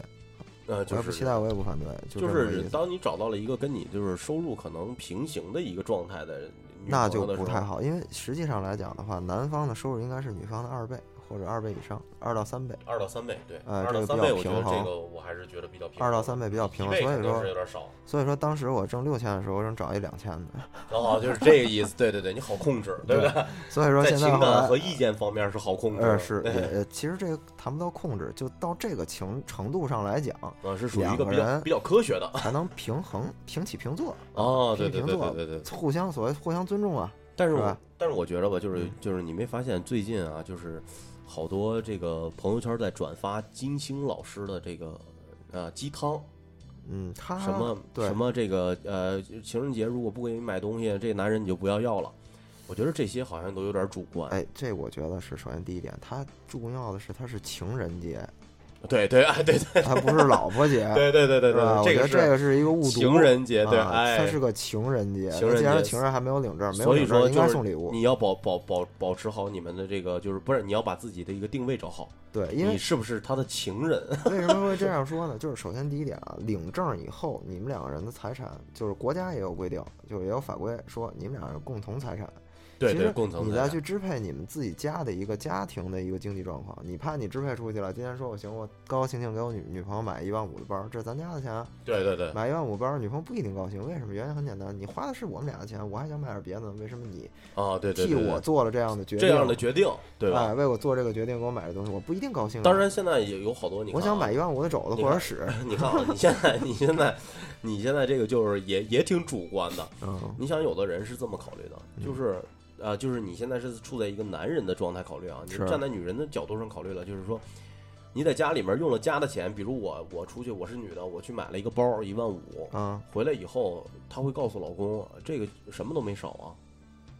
呃，我就是也不期待，我也不反对，就是当你找到了一个跟你就是收入可能平行的一个状态的女那就不太好，因为实际上来讲的话，男方的收入应该是女方的二倍或者二倍以上，二到三倍，二到三倍，对，呃二到三倍，这个比较我觉得这个我还是觉得比较平衡。二到三倍比较平衡，所以说有点少。所以说当时我挣六千的时候，我想找一两千的，(laughs) 哦，就是这个意思，对对对，你好控制，对不对？所以说在现在感和意见方面是好控制是对其实这个谈不到控制，就到这个情程度上来讲，呃，是属于一个人比较比较科学的。才能平衡平起平坐，哦，对对对平平坐对对对。互相所谓互相尊重啊。但是我但是我觉得吧，就是嗯就是你没发现最近啊，就是好多这个朋友圈在转发金星老师的这个呃鸡汤，嗯，他什么什么这个呃情人节如果不给你买东西，这男人你就不要要了。我觉得这些好像都有点主观。哎，这我觉得是首先第一点，他重要的是他是情人节，(laughs) 对对啊对对它不是老婆节，对对对对？对，这个这个是一个误读。情人节，对，啊哎，它是个情人节。情人既然节情人还没有领证，没有所以领证应说就是该送礼物。你要保保保保持好你们的这个，就是不是你要把自己的一个定位找好，对，因为你是不是他的情人？为什么会这 (laughs) 样说呢？就是首先第一点啊，领证以后，你们两个人的财产，就是国家也有规定，就是也有法规说你们俩是共同财产。对对，其实共同你再去支配你们自己家的一个家庭的一个经济状况，你怕你支配出去了，今天说我行，我高高兴兴给我女女朋友买一万五的包，这是咱家的钱啊，对对对，买一万五包，女朋友不一定高兴，为什么？原因很简单，你花的是我们俩的钱，我还想买点别的，为什么你啊对替我做了这样的决定？这样的决定，对吧？哎，为我做这个决定，给我买的东西，我不一定高兴啊。当然，现在也有好多，你啊我想买一万五的肘子或者屎，(laughs) 你看啊，你现在你现在你现在这个就是也也挺主观的。嗯你想，有的人是这么考虑的，嗯就是啊、就是你现在是处在一个男人的状态考虑啊，你是站在女人的角度上考虑了，就是说。你在家里面用了家的钱，比如我我出去我是女的，我去买了一个包一万五，啊回来以后她会告诉老公这个什么都没少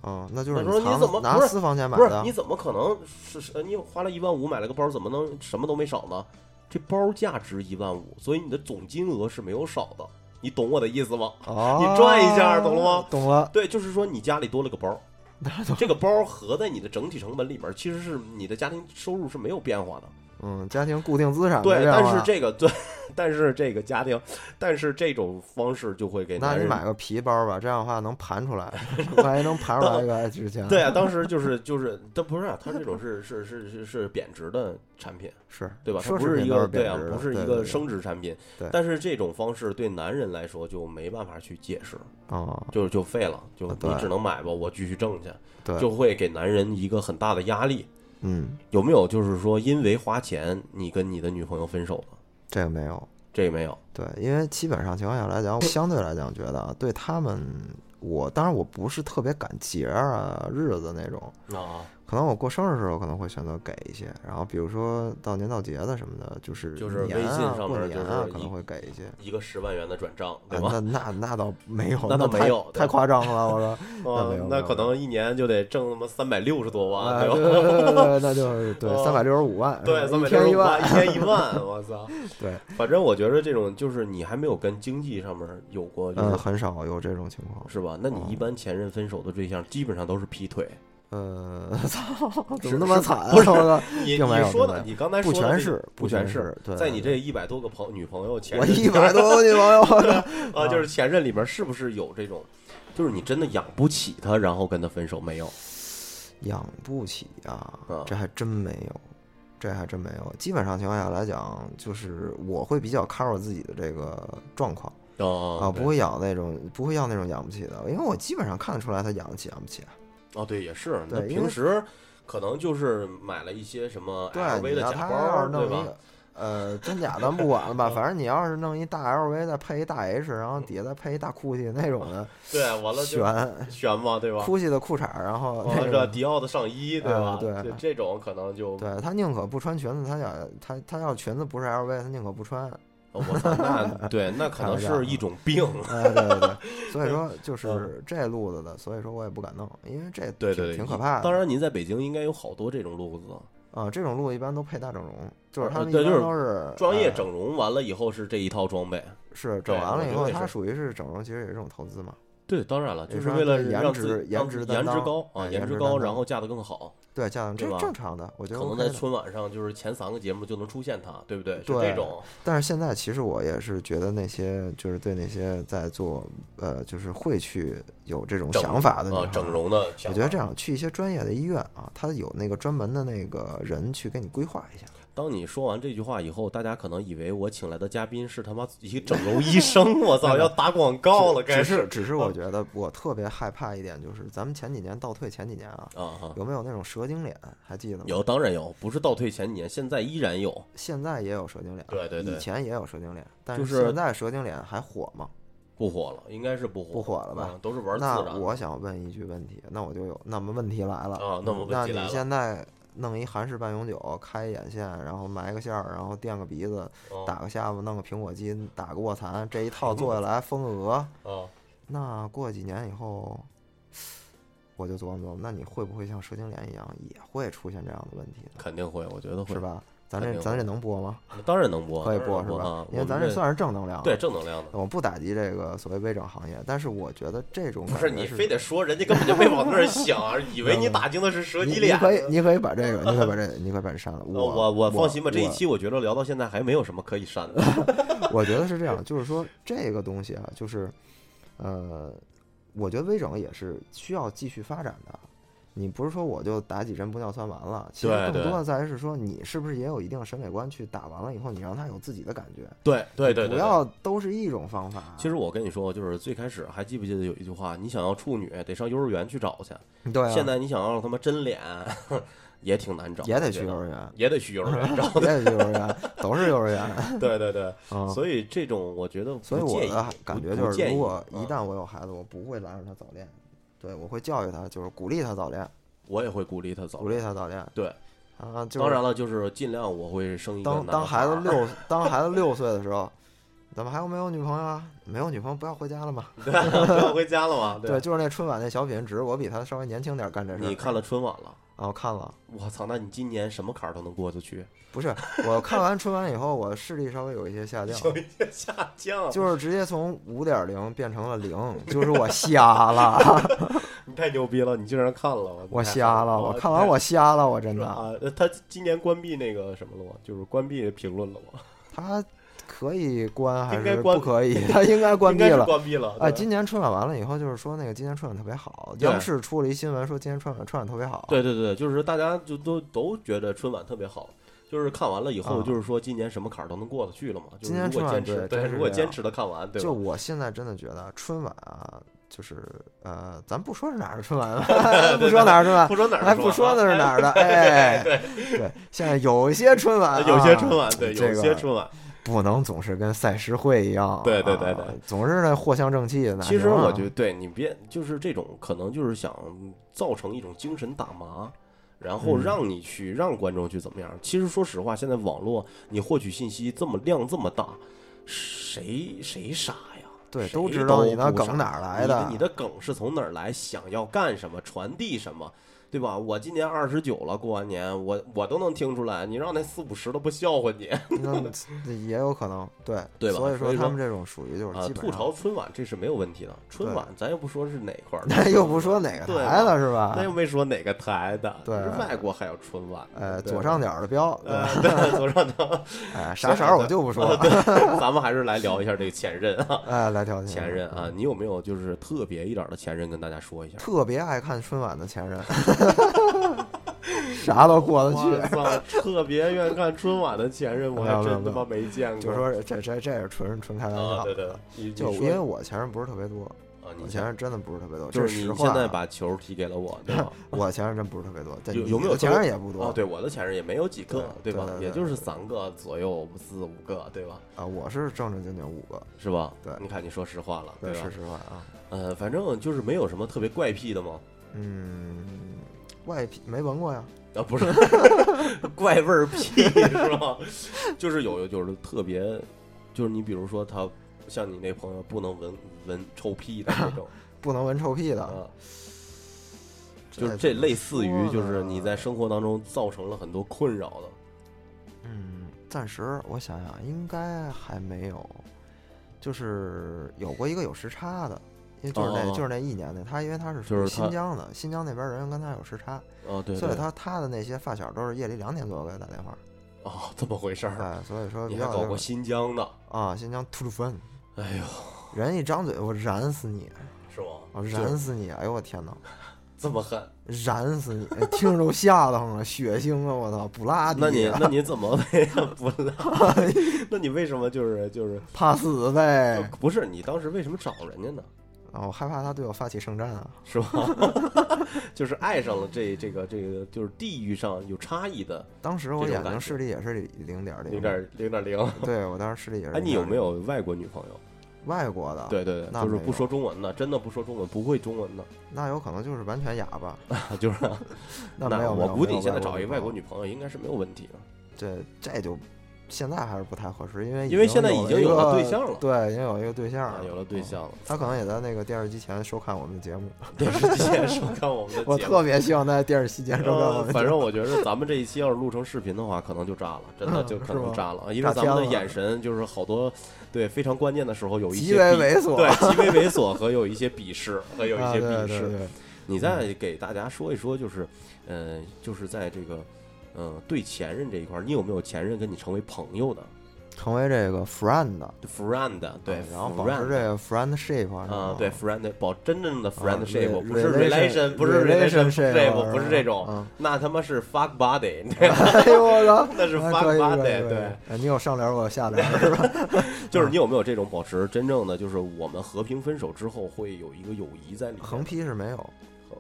啊，啊，那就是那说你怎么拿私房钱买的不是你？怎么可能是是你花了一万五买了个包，怎么能什么都没少呢？这包价值一万五，所以你的总金额是没有少的，你懂我的意思吗？哦，你转一下懂了吗？懂了，对，就是说你家里多了个包，(laughs) 这个包合在你的整体成本里边，其实是你的家庭收入是没有变化的。嗯，家庭固定资产对，但是这个对，但是这个家庭，但是这种方式就会给那男人。你买个皮包吧，这样的话能盘出来，(laughs) 万一能盘出来一个值钱。对啊，当时就是就是，它不是啊，它这种是是是是是贬值的产品，(laughs) 是对吧？它不是一个对啊不是一个升值产品。对但是这种方式对男人来说就没办法去解释，哦，就就废了，就你只能买吧，我继续挣去，对，就会给男人一个很大的压力。嗯，有没有就是说因为花钱你跟你的女朋友分手了？这个没有。这个没有。对，因为基本上情况下来讲，(laughs) 相对来讲觉得啊，对他们，我当然我不是特别赶节儿啊、日子那种，啊，可能我过生日的时候可能会选择给一些，然后比如说到年到节的什么的，就是就是微信上面就是年啊可能会给一些。一个十万元的转账，对啊？那那那倒没有，那倒没有对太夸张了。我说，(laughs) 那啊没有那可能一年就得挣他妈三百六十多万，啊，对对吧？对对对，那就 (laughs) 是对哦三百六十五万，对，三百六十五，万一，天一万，我操！(laughs) 对，反正我觉得这种就是你还没有跟经济上面有过，就是、嗯，很少有这种情况。是吧？那你哦一般前任分手的对象基本上都是劈腿，呃，操，怎是么那么惨啊？不是我操你你说的，你刚才不全是不全是，对，在你对这一百多个朋女朋友前我任一百多个女朋友，(laughs) 啊，就是前任里边是不是有这种，就是你真的养不起他，然后跟他分手没有？养不起啊啊，这还真没有，这还真没有。基本上情况下来讲，就是我会比较 cover 自己的这个状况哦啊，不会养那种，不会要那种养不起的，因为我基本上看得出来他养得起养不起。哦，对，也是。那对因为平时可能就是买了一些什么对，LV 你要他的假包对一个，呃，真假咱不管了吧，(laughs) 反正你要是弄一大 LV 再配一大 H，然后底下再配一大 GUCCI 那种的，(laughs) 对，完了就选悬嘛，对吧？GUCCI 的裤衩儿，然后完了这那种迪奥的上衣，对吧？啊对这这种可能就，对他宁可不穿裙子，他要他他要裙子不是 LV，他宁可不穿。哦我操，那 (laughs) 对，那可能是一种病。哎，对对对，所以说 (laughs) 就是这路子的，所以说我也不敢弄，因为这挺对对对，挺可怕的。当然，您在北京应该有好多这种路子，啊，这种路一般都配大整容，就是他们一般都是呃专业整容完了以后是这一套装备。是整完了以后，它属于是整容，其实也是一种投资嘛。对，当然了，就是为了颜让值自颜值颜值高啊，哎颜值高，然后嫁得更好。对，这样这对吧正常的，我觉得可能。在春晚上就是前三个节目就能出现他，对不对？是对这种。但是现在其实我也是觉得那些就是对那些在做呃就是会去有这种想法的女啊，整容的，我觉得这样去一些专业的医院啊，他有那个专门的那个人去给你规划一下。当你说完这句话以后，大家可能以为我请来的嘉宾是他妈一个整容医生，(laughs) 我操，要打广告了，该只是只是我觉得我特别害怕一点，就是咱们前几年倒退前几年啊。有没有那种蛇精脸？还记得吗？有，当然有，不是倒退前几年，现在依然有。现在也有蛇精脸，对对对以前也有蛇精脸，但是是现在蛇精脸还火吗？不火了，应该是不火，不火了吧啊都是玩自那。我想问一句问题，那我就有，那么问题来了啊那么问题那你现在弄一韩式半永久，开眼线，然后埋个线儿，然后垫个鼻子，哦打个下巴，弄个苹果肌，打个卧蚕，这一套做下来丰额，啊，那过几年以后，我就琢磨琢磨，那你会不会像蛇精脸一样，也会出现这样的问题呢？肯定会，我觉得会是？吧？咱这咱这能播吗？(laughs) 当然能播，可以播是吧啊？因为咱这算是正能量。对，正能量的。我不打击这个所谓微整行业，但是我觉得这种不是你非得说人家根本就没往那儿想，(laughs) 以为你打听的是蛇你脊脸。你可以，你可以把这个，你可以把这个，(laughs) 你可以把这删了。呃我我我放心吧，这一期我觉得聊到现在还没有什么可以删的。我觉得是这样，就是说这个东西啊，就是呃，我觉得微整也是需要继续发展的。你不是说我就打几针玻尿酸完了，其实更多的在于是说你是不是也有一定审美观，去打完了以后，你让他有自己的感觉，对对对对，不要都是一种方法。其实我跟你说，就是最开始还记不记得有一句话，你想要处女得上幼儿园去找去。对啊，现在你想要他妈真脸，(laughs) 也挺难找，也得去幼儿园，也得去幼儿园 (laughs) 找。也得去幼儿园，都是幼儿园。(laughs) 对对对，嗯，所以这种我觉得不所以我的感觉就是，如果一嗯旦我有孩子，我不会拦着他早恋，对我会教育他，就是鼓励他早恋，我也会鼓励他早鼓励他早恋。对，啊，就是当然了，就是尽量我会生一个当当孩子儿六 (laughs) 当孩子六岁的时候，怎么还有没有女朋友啊？没有女朋友不要回家了吗？对，不要回家了嘛。对，，就是那春晚那小品，只是我比他稍微年轻点干这事。你看了春晚了？啊？我看了，我操，那你今年什么坎儿都能过得去？不是我看完春晚以后，我视力稍微有一些下降，有一些下降，就是直接从五点零变成了零，(laughs) 就是我瞎了，(laughs) 你太牛逼了，你竟然看了，我瞎了，我看完我瞎了，我真的。啊，呃他今年关闭那个什么了吗？就是关闭评论了吗？(laughs) 他可以关还是不可以？(laughs) 它应该关闭了。关闭了。哎，今年春晚完了以后，就是说那个今年春晚特别好，央视出了一新闻说今年春晚春晚特别好。对对对，就是大家就都都觉得春晚特别好，就是看完了以后，啊就是说今年什么坎儿都能过得去了嘛。今年春晚对，如果坚持的看完，对？就我现在真的觉得春晚啊，就是呃，咱不说是哪儿的春晚了，(laughs) 不说哪儿春晚，不说哪儿，哎，不说的是哪儿的，哎，(laughs) 对对，现在有一些春晚啊，有些春晚，对，有些春晚。不能总是跟赛诗会一样，对对对对啊总是那藿香正气的。其实我觉得，对你别就是这种，可能就是想造成一种精神打麻，然后嗯让你去让观众去怎么样。其实说实话，现在网络你获取信息这么量这么大，谁谁傻呀？对都知道你不傻那梗哪儿来你的你的梗是从哪儿来？想要干什么？传递什么？对吧？我今年二十九了，过完年我我都能听出来，你让那四五十都不笑话你 (laughs) 那也有可能，对对吧所以说他们这种属于就是啊！吐槽，春晚这是没有问题的，春晚咱又不说是哪块儿的，(laughs) 那又不说哪个对台吧的是吧那？又没说哪个台的，对是外国还有春晚，哎，左上角的标，对左上角。哎，啥色儿我就不说 (laughs) 了，咱们还是来聊一下这个前任啊，哎，来聊前任啊，你有没有就是特别一点的前任跟大家说一下？特别爱看春晚的前任，(laughs) 啥都过得去。我操，特别愿看春晚的前任，我还真他妈没见过。就说这这这是纯纯开玩啊，笑对对就因为我前任不是特别多，我前任真的不是特别多，就是你。现在把球踢给了我，对吧？(laughs) 我前任真不是特别多，但有有没有特别任也不多哦，对，我的前任也没有几个，吧对对？对也就是三个左右，四五个，对吧？啊，我是正正经经五个，是吧？对你看你说实话了，对，吧是？实话啊。呃，反正就是没有什么特别怪癖的吗？嗯，外皮没闻过呀，啊，不是 (laughs) 怪味儿癖是吧？(laughs) 就是有就是特别，就是你比如说他像你那朋友不能闻闻臭屁的那种 (laughs) 不能闻臭屁的，啊，就是这类似于就是你在生活当中造成了很多困扰的。嗯，暂时我想想，应该还没有，就是有过一个有时差的，因为就是那、哦就是那一年的，他因为他是新疆的，新疆那边人跟他有时差，哦，对所以，他他的那些发小都是夜里两点左右给他打电话，哦，这么回事儿。哎，所以说你还搞过新疆的？啊，新疆吐鲁番，哎呦，人一张嘴我燃死你，是吗？我燃死你，哎呦我天哪！(laughs) 这么狠？燃死你！听着都吓得慌了，血腥啊！我操，不拉迪，那你那你怎么为不拉？(laughs) 那你为什么就是就是怕死呗？不是你当时为什么找人家呢？啊，我害怕他对我发起圣战啊！是吧？(laughs) 就是爱上了这这个这个，就是地域上有差异的 (laughs) 当时我眼睛视力也是零点零零点零点零。对我当时视力也是。(laughs) 哎，你有没有外国女朋友？外国的？，对对对，那就是不说中文的，真的不说中文，不会中文的，那有可能就是完全哑巴。就是那没有，我估计你现在找一个外国女女朋友应该是没有问题的。这这就现在还是不太合适，因为因为现在已经有对象了对，已经有一个对象了，啊有了对象了，他可能也在那个电视机前收看我们的节目。(laughs) 电视机前收看我们的节目。(laughs) 我特别希望在电视机前收看我呃们的节目。反正我觉得咱们这一期要是录成视频的话，可能就炸了，真的嗯就可能炸了，因为咱们的眼神就是好多对非常关键的时候有一些鄙为猥琐，对极为猥琐和有一些鄙视和有一 (laughs) 啊些鄙视。你再给大家说一说，就是呃，就是在这个呃对前任这一块儿，你有没有前任跟你成为朋友的？成为这个 friend，friend？对，啊然后保持 friend 这个 friendship 啊，对 friend 保真正的 friendship，、啊不是 relation- 不是 relationship，relationship，不是这种，嗯那他妈是 fuck buddy，哎呦我操，那是啊 fuck 以对，哎你有上联，我有下联，是吧？(laughs) 就是你有没有这种保持真正的，就是我们和平分手之后会有一个友谊在里面？横批是没有，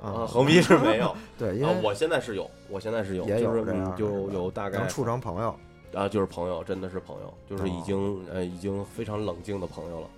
啊，啊横批是没有 (laughs) 对，因为，啊我现在是有，我现在是有，也有就是就有大概能处成朋友。啊，就是朋友，真的是朋友，就是已哦经呃已经非常冷静的朋友了。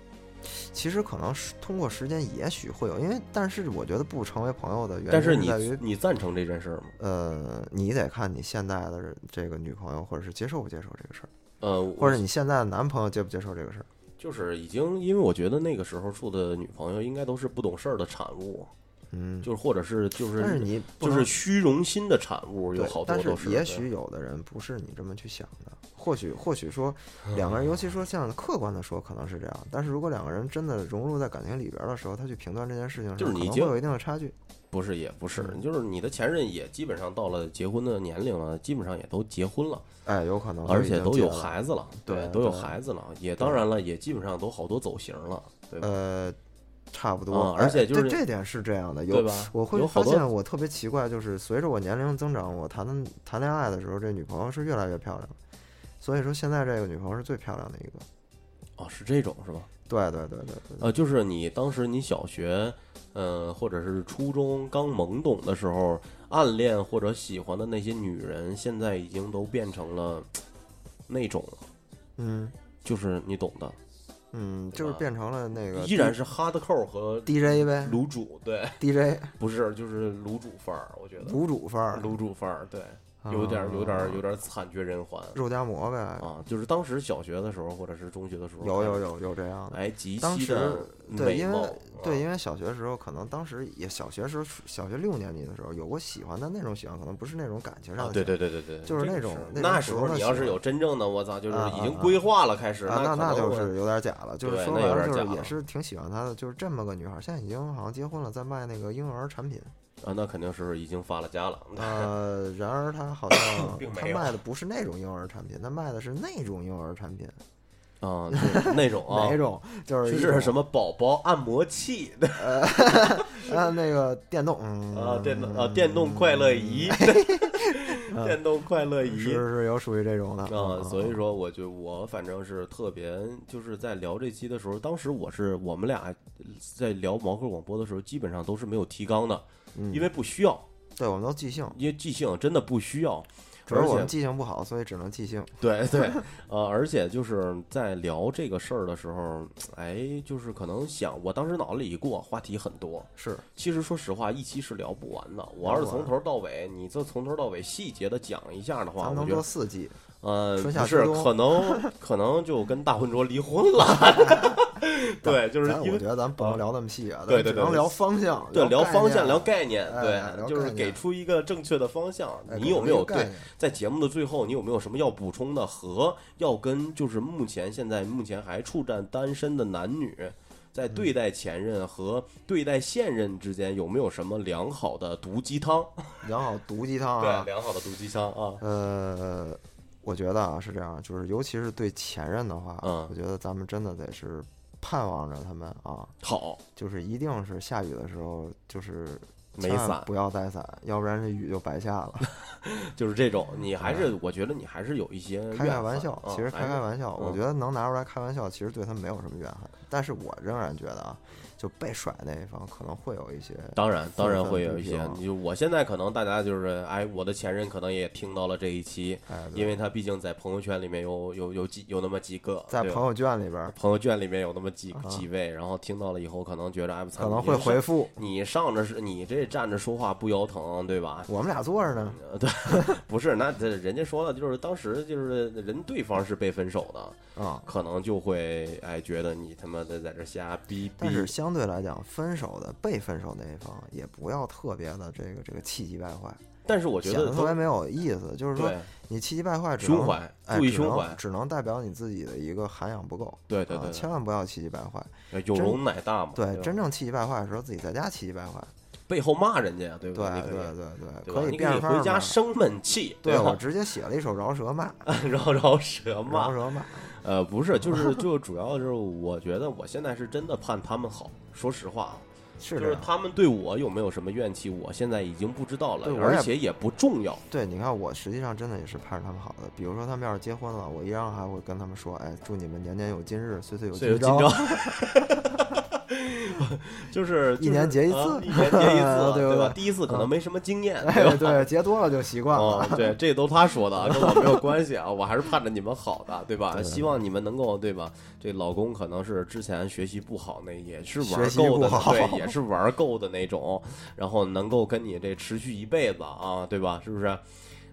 其实可能是通过时间，也许会有，因为但是我觉得不成为朋友的原因但是你在于，你赞成这件事儿吗？呃，你得看你现在的这个女朋友，或者是接受不接受这个事儿，呃，或者你现在的男朋友接不接受这个事儿。就是已经，因为我觉得那个时候处的女朋友应该都是不懂事儿的产物，嗯，就是或者是就是但是你就是虚荣心的产物，有好多但都对是也许有的人不是你这么去想的，或许或许说嗯两个人，尤其说像客观的说可能是这样，但是如果两个人真的融入在感情里边的时候，他去评断这件事情，就是你已经有一定的差距。不是也不是，嗯就是你的前任也基本上到了结婚的年龄了，基本上也都结婚了，哎，有可能而且都有。孩子了，对都有孩子了，也当然了，也基本上都好多走形了，对吧？呃，差不多，嗯而且哎就是这这点是这样的，有对吧？我会发现我特别奇怪，就是随着我年龄增长，我谈的谈恋爱的时候，这女朋友是越来越漂亮，所以说现在这个女朋友是最漂亮的一个。哦，是这种是吧？对对对对对，呃，就是你当时你小学，呃，或者是初中刚懵懂的时候，暗恋或者喜欢的那些女人，现在已经都变成了那种了，嗯就是你懂的，嗯，就是变成了那个依然是哈德扣和 DJ 呗。卤煮，对，，DJ 不是就是卤煮范儿，我觉得。卤煮范儿，卤煮范儿，对，有点儿有点儿有啊点儿惨绝人寰肉夹馍呗，啊，就是当时小学的时候或者是中学的时候，有有，有有这样的。哎，极当时其的对，因为，对，啊因为小学的时候，可能当时也小学时候，小学六年级的时候有过喜欢，的那种喜欢可能不是那种感情上啊，的。对对。对对对，就是那种那时候你要是有真正的，我操，就是已经规划了，开始啊，那可能我就是有点假了。就是对说白了就是也是挺喜欢她的，就是这么个女孩，现在已经好像结婚了，在卖那个婴儿产品。啊，那肯定是已经发了家了。呃，(laughs) 然而他好像 (coughs) 并没有她卖的不是那种婴儿产品，他卖的是那种婴儿产品，啊，就是那种 (laughs) 啊哪，种？就是一是什么宝宝按摩器啊，(laughs) 那个电动嗯啊，电动啊，电动快乐仪，电动快乐仪是是有属于这种的啊，所以说，我就我反正是特别，就是在聊这期的时候，当时我是我们俩在聊毛客广播的时候，基本上都是没有提纲的，嗯。因为不需要，对我们都即兴，因为即兴真的不需要，只是我们记性不好，所以只能即兴。对 (laughs) 对，呃，而且就是在聊这个事儿的时候，哎，就是可能想，我当时脑子里一过，话题很多。是，其实说实话，一期是聊不完的。我要是从头到尾，你这从头到尾细节的讲一下的话，咱们能我觉得，做四季，呃，不是，可能 (laughs) 可能就跟大混浊离婚了。(laughs) 对，就是因为我觉得咱不能聊那么细啊，对对对能聊方向，对聊方向、聊概念，哎对，就是给出一个正确的方向。哎你有没有对在节目的最后，你有没有什么要补充的和要跟就是目前现在目前还处战单身的男女，在嗯对待前任和对待现任之间有没有什么良好的毒鸡汤？(laughs) 良好毒鸡汤对，啊？良好的毒鸡汤啊。呃，我觉得啊是这样，就是尤其是对前任的话，嗯我觉得咱们真的得是盼望着他们啊，好，就是一定是下雨的时候就是。没伞不要带伞，要不然这雨就白下了。(laughs) 就是这种，你还是我觉得你还是有一些嗯开开玩笑，啊其实开开玩笑，我嗯觉得能拿出来开玩笑，其实对他没有什么怨恨。但是我仍然觉得啊，就被甩那一方可能会有一些，当然，当然会有一些。你就我现在可能大家就是，哎，我的前任可能也听到了这一期，哎，因为他毕竟在朋友圈里面有有有几有那么几个，在朋友圈里边朋友圈里面有那么几啊几位，然后听到了以后，可能觉得哎，可能会回复，你上着是你这站着说话不腰疼，对吧？我们俩坐着呢，呃对 (laughs) 不是，那这人家说了，就是当时就是人对方是被分手的，啊。可能就会哎觉得你他妈的在这瞎逼逼。但是相对来讲，分手的被分手那一方也不要特别的这个这个气急败坏，但是我觉得显得特别没有意思。就是说，你气急败坏只能胸怀，哎只能注意胸怀，只能代表你自己的一个涵养不够。啊对对对，千万不要气急败坏。有容乃大嘛。对，真正气急败坏的时候，自己在家气急败坏。背后骂人家呀，对不对对对对，对？可以变着法儿骂家生闷气，对我？直接写了一首饶舌骂，(laughs) 饶饶舌骂饶，舌骂。(laughs) 呃，不是，就 (laughs) 是就主要就是我觉得我现在是真的盼他们好，说实话啊，就是是这样。他们对我有没有什么怨气，我现在已经不知道了对，而且也不重要。对，你看我实际上真的也是盼着他们好的。比如说他们要是结婚了，我一样还会跟他们说，哎，祝你们年年有今日，岁岁有岁有今朝。(laughs) (laughs) 就是一年结一次啊一年结一次，(laughs) 对吧？第一次可能没什么经验，对，吧？对，结多了就习惯哦了。，对，这都他说的啊，跟我没有关系啊，我还是盼着你们好的，对吧？希望你们能够，对吧？这老公可能是之前学习不好，那也是玩够的，对，也是玩够的那种，然后能够跟你这持续一辈子啊，对吧？是不是？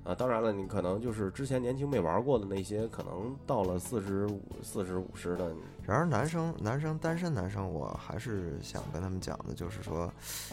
啊，当然了，你可能就是之前年轻没玩过的那些，可能到了四十五、四十五十的，然而男生，男生单身男生，我还是想跟他们讲的，就是说，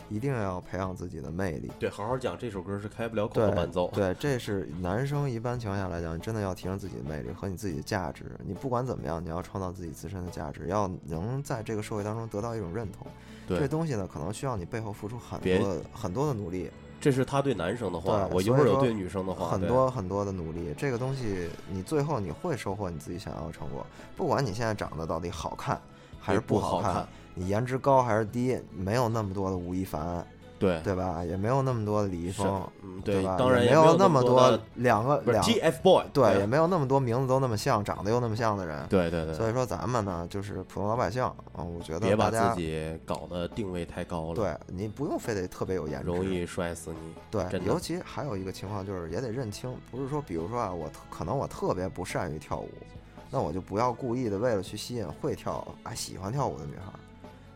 一定要培养自己的魅力。对，好好讲，这首歌是开不了口的伴奏，对，这是男生一般情况下来讲，真的要提升自己的魅力和你自己的价值。你不管怎么样，你要创造自己自身的价值，要能在这个社会当中得到一种认同。对这东西呢，可能需要你背后付出很多很多的努力，这是他对男生的话，我一会儿对女生的话，很多很多的努力。这个东西，你最后你会收获你自己想要的成果。不管你现在长得到底好看还是不好看，你颜值高还是低，没有那么多的吴亦凡，对对吧？也没有那么多的李易峰，嗯，对吧？当然也没有那么么多两个两 TFBOY，对，也没有那么多名字都那么像，长得又那么像的人。对对对，所以说咱们呢，就是普通老百姓啊，我觉得别把自己搞得定位太高了，，对你不用非得特别有颜值，容易摔死你。对尤其还有一个情况就是也得认清，不是说比如说啊，我可能我特别不善于跳舞，那我就不要故意的为了去吸引会跳啊喜欢跳舞的女孩儿，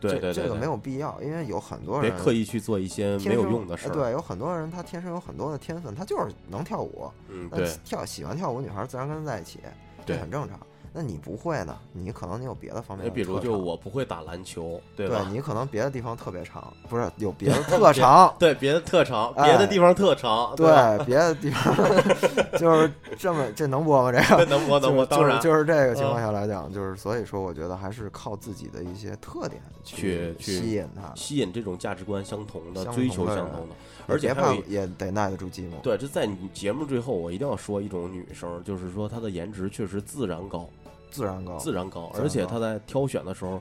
对对对，对这这个没有必要，因为有很多人别刻意去做一些没有用的事对，有很多人他天生有很多的天分，他就是能跳舞，嗯，对跳喜欢跳舞女孩自然跟他在一起，这很正常。那你不会呢？你可能你有别的方面那比如就我不会打篮球，对对吧？你可能别的地方特别长，不是有别 (laughs) 的特长，对别的特长，哎别的地方特长，吧？对别的地方 (laughs) 就是这么，这能播吗？这个能播能播，就是当然就是就是这个情况下来讲，就是所以说，我觉得还是靠自己的一些特点去去吸引他，吸引这种价值观相同的、追同的人求相同的，而且还有也得耐得住寂寞。对，这在你节目最后，我一定要说一种女生，就是说她的颜值确实自然高，自然高，自然高，而且他在挑选的时候，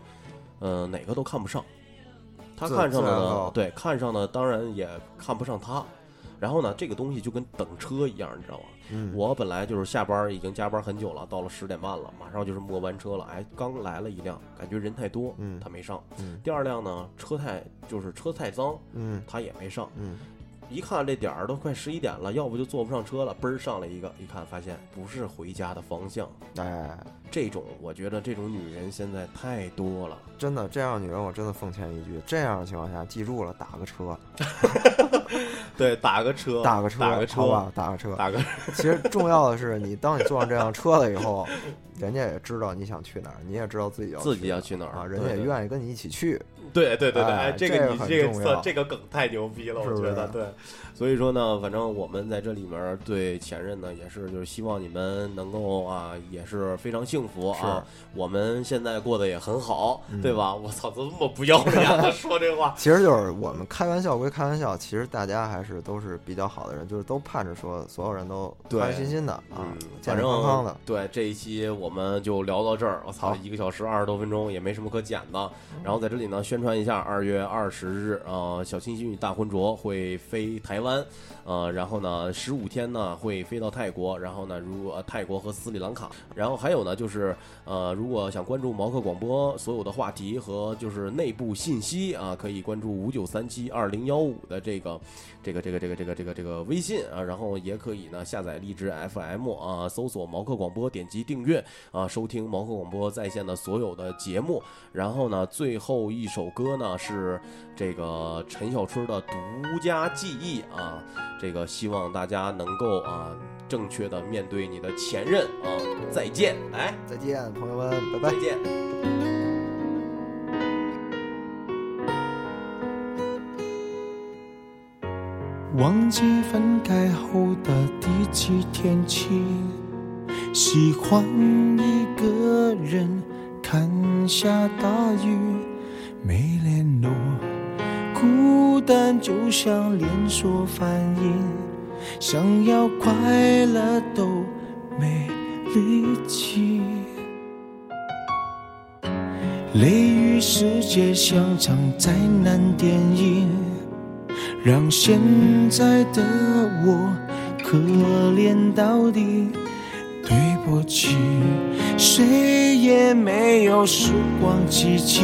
呃，哪个都看不上。他看上的自然高呢，对，看上的当然也看不上他。然后呢，这个东西就跟等车一样，你知道吗？嗯，我本来就是下班已经加班很久了，到了十点半了，马上就是末班车了。哎，刚来了一辆，感觉人太多，嗯他没上。嗯第二辆呢，车太就是车太脏，嗯他也没上。嗯，一看这点儿都快十一点了，要不就坐不上车了，嘣儿上来一个，一看发现不是回家的方向。哎，这种我觉得这种女人现在太多了。真的这样的女人，我真的奉劝一句，这样的情况下，记住了，打个车，(laughs) 对，打个车，打个车，打个车，吧，打个车。打个其实重要的是，你当你坐上这辆车了以后，人家也知道你想去哪儿，你也知道自己要自己要去去哪儿啊，人家也愿意跟你一起去。对对对对，对对哎，这这个你这个这个梗太牛逼了，我觉得对。所以说呢，反正我们在这里面对前任呢，也是就是希望你们能够啊，也是非常幸福啊。我们现在过得也很好，嗯对吧？我操，这么不要脸的说这话。(laughs) 其实就是我们开玩笑归开玩笑，其实大家还是都是比较好的人，就是都盼着说所有人都对开开心心的啊嗯，，健健康康的。对这一期我们就聊到这儿。我操，一个小时二十多分钟也没什么可剪的。然后在这里呢，宣传一下，二月二十日，呃，小清新与大浑浊会飞台湾，呃，然后呢，十五天呢会飞到泰国，然后呢，如呃泰国和斯里兰卡，然后还有呢就是呃，如果想关注毛克广播所有的话题和就是内部信息啊，可以关注五九三七二零幺五的这个这个这个这个这个这个这个微信啊，然后也可以呢下载荔枝 FM 啊，搜索毛克广播，点击订阅啊，收听毛克广播在线的所有的节目。然后呢，最后一首歌呢是这个陈小春的独家记忆啊，这个希望大家能够啊正确的面对你的前任啊，再见，哎，再见，朋友们，拜拜再。见。忘记分开后的第几天起，喜欢一个人看下大雨，没联络，孤单就像连锁反应，想要快乐都没力气。雷雨世界像场灾难电影。让现在的我可怜到底。对不起，谁也没有时光机器，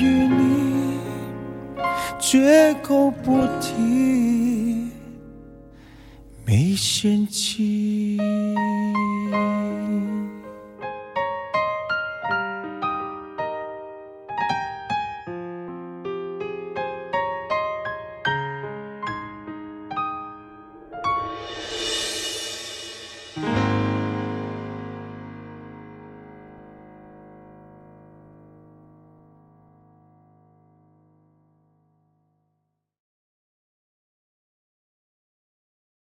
绝口不提。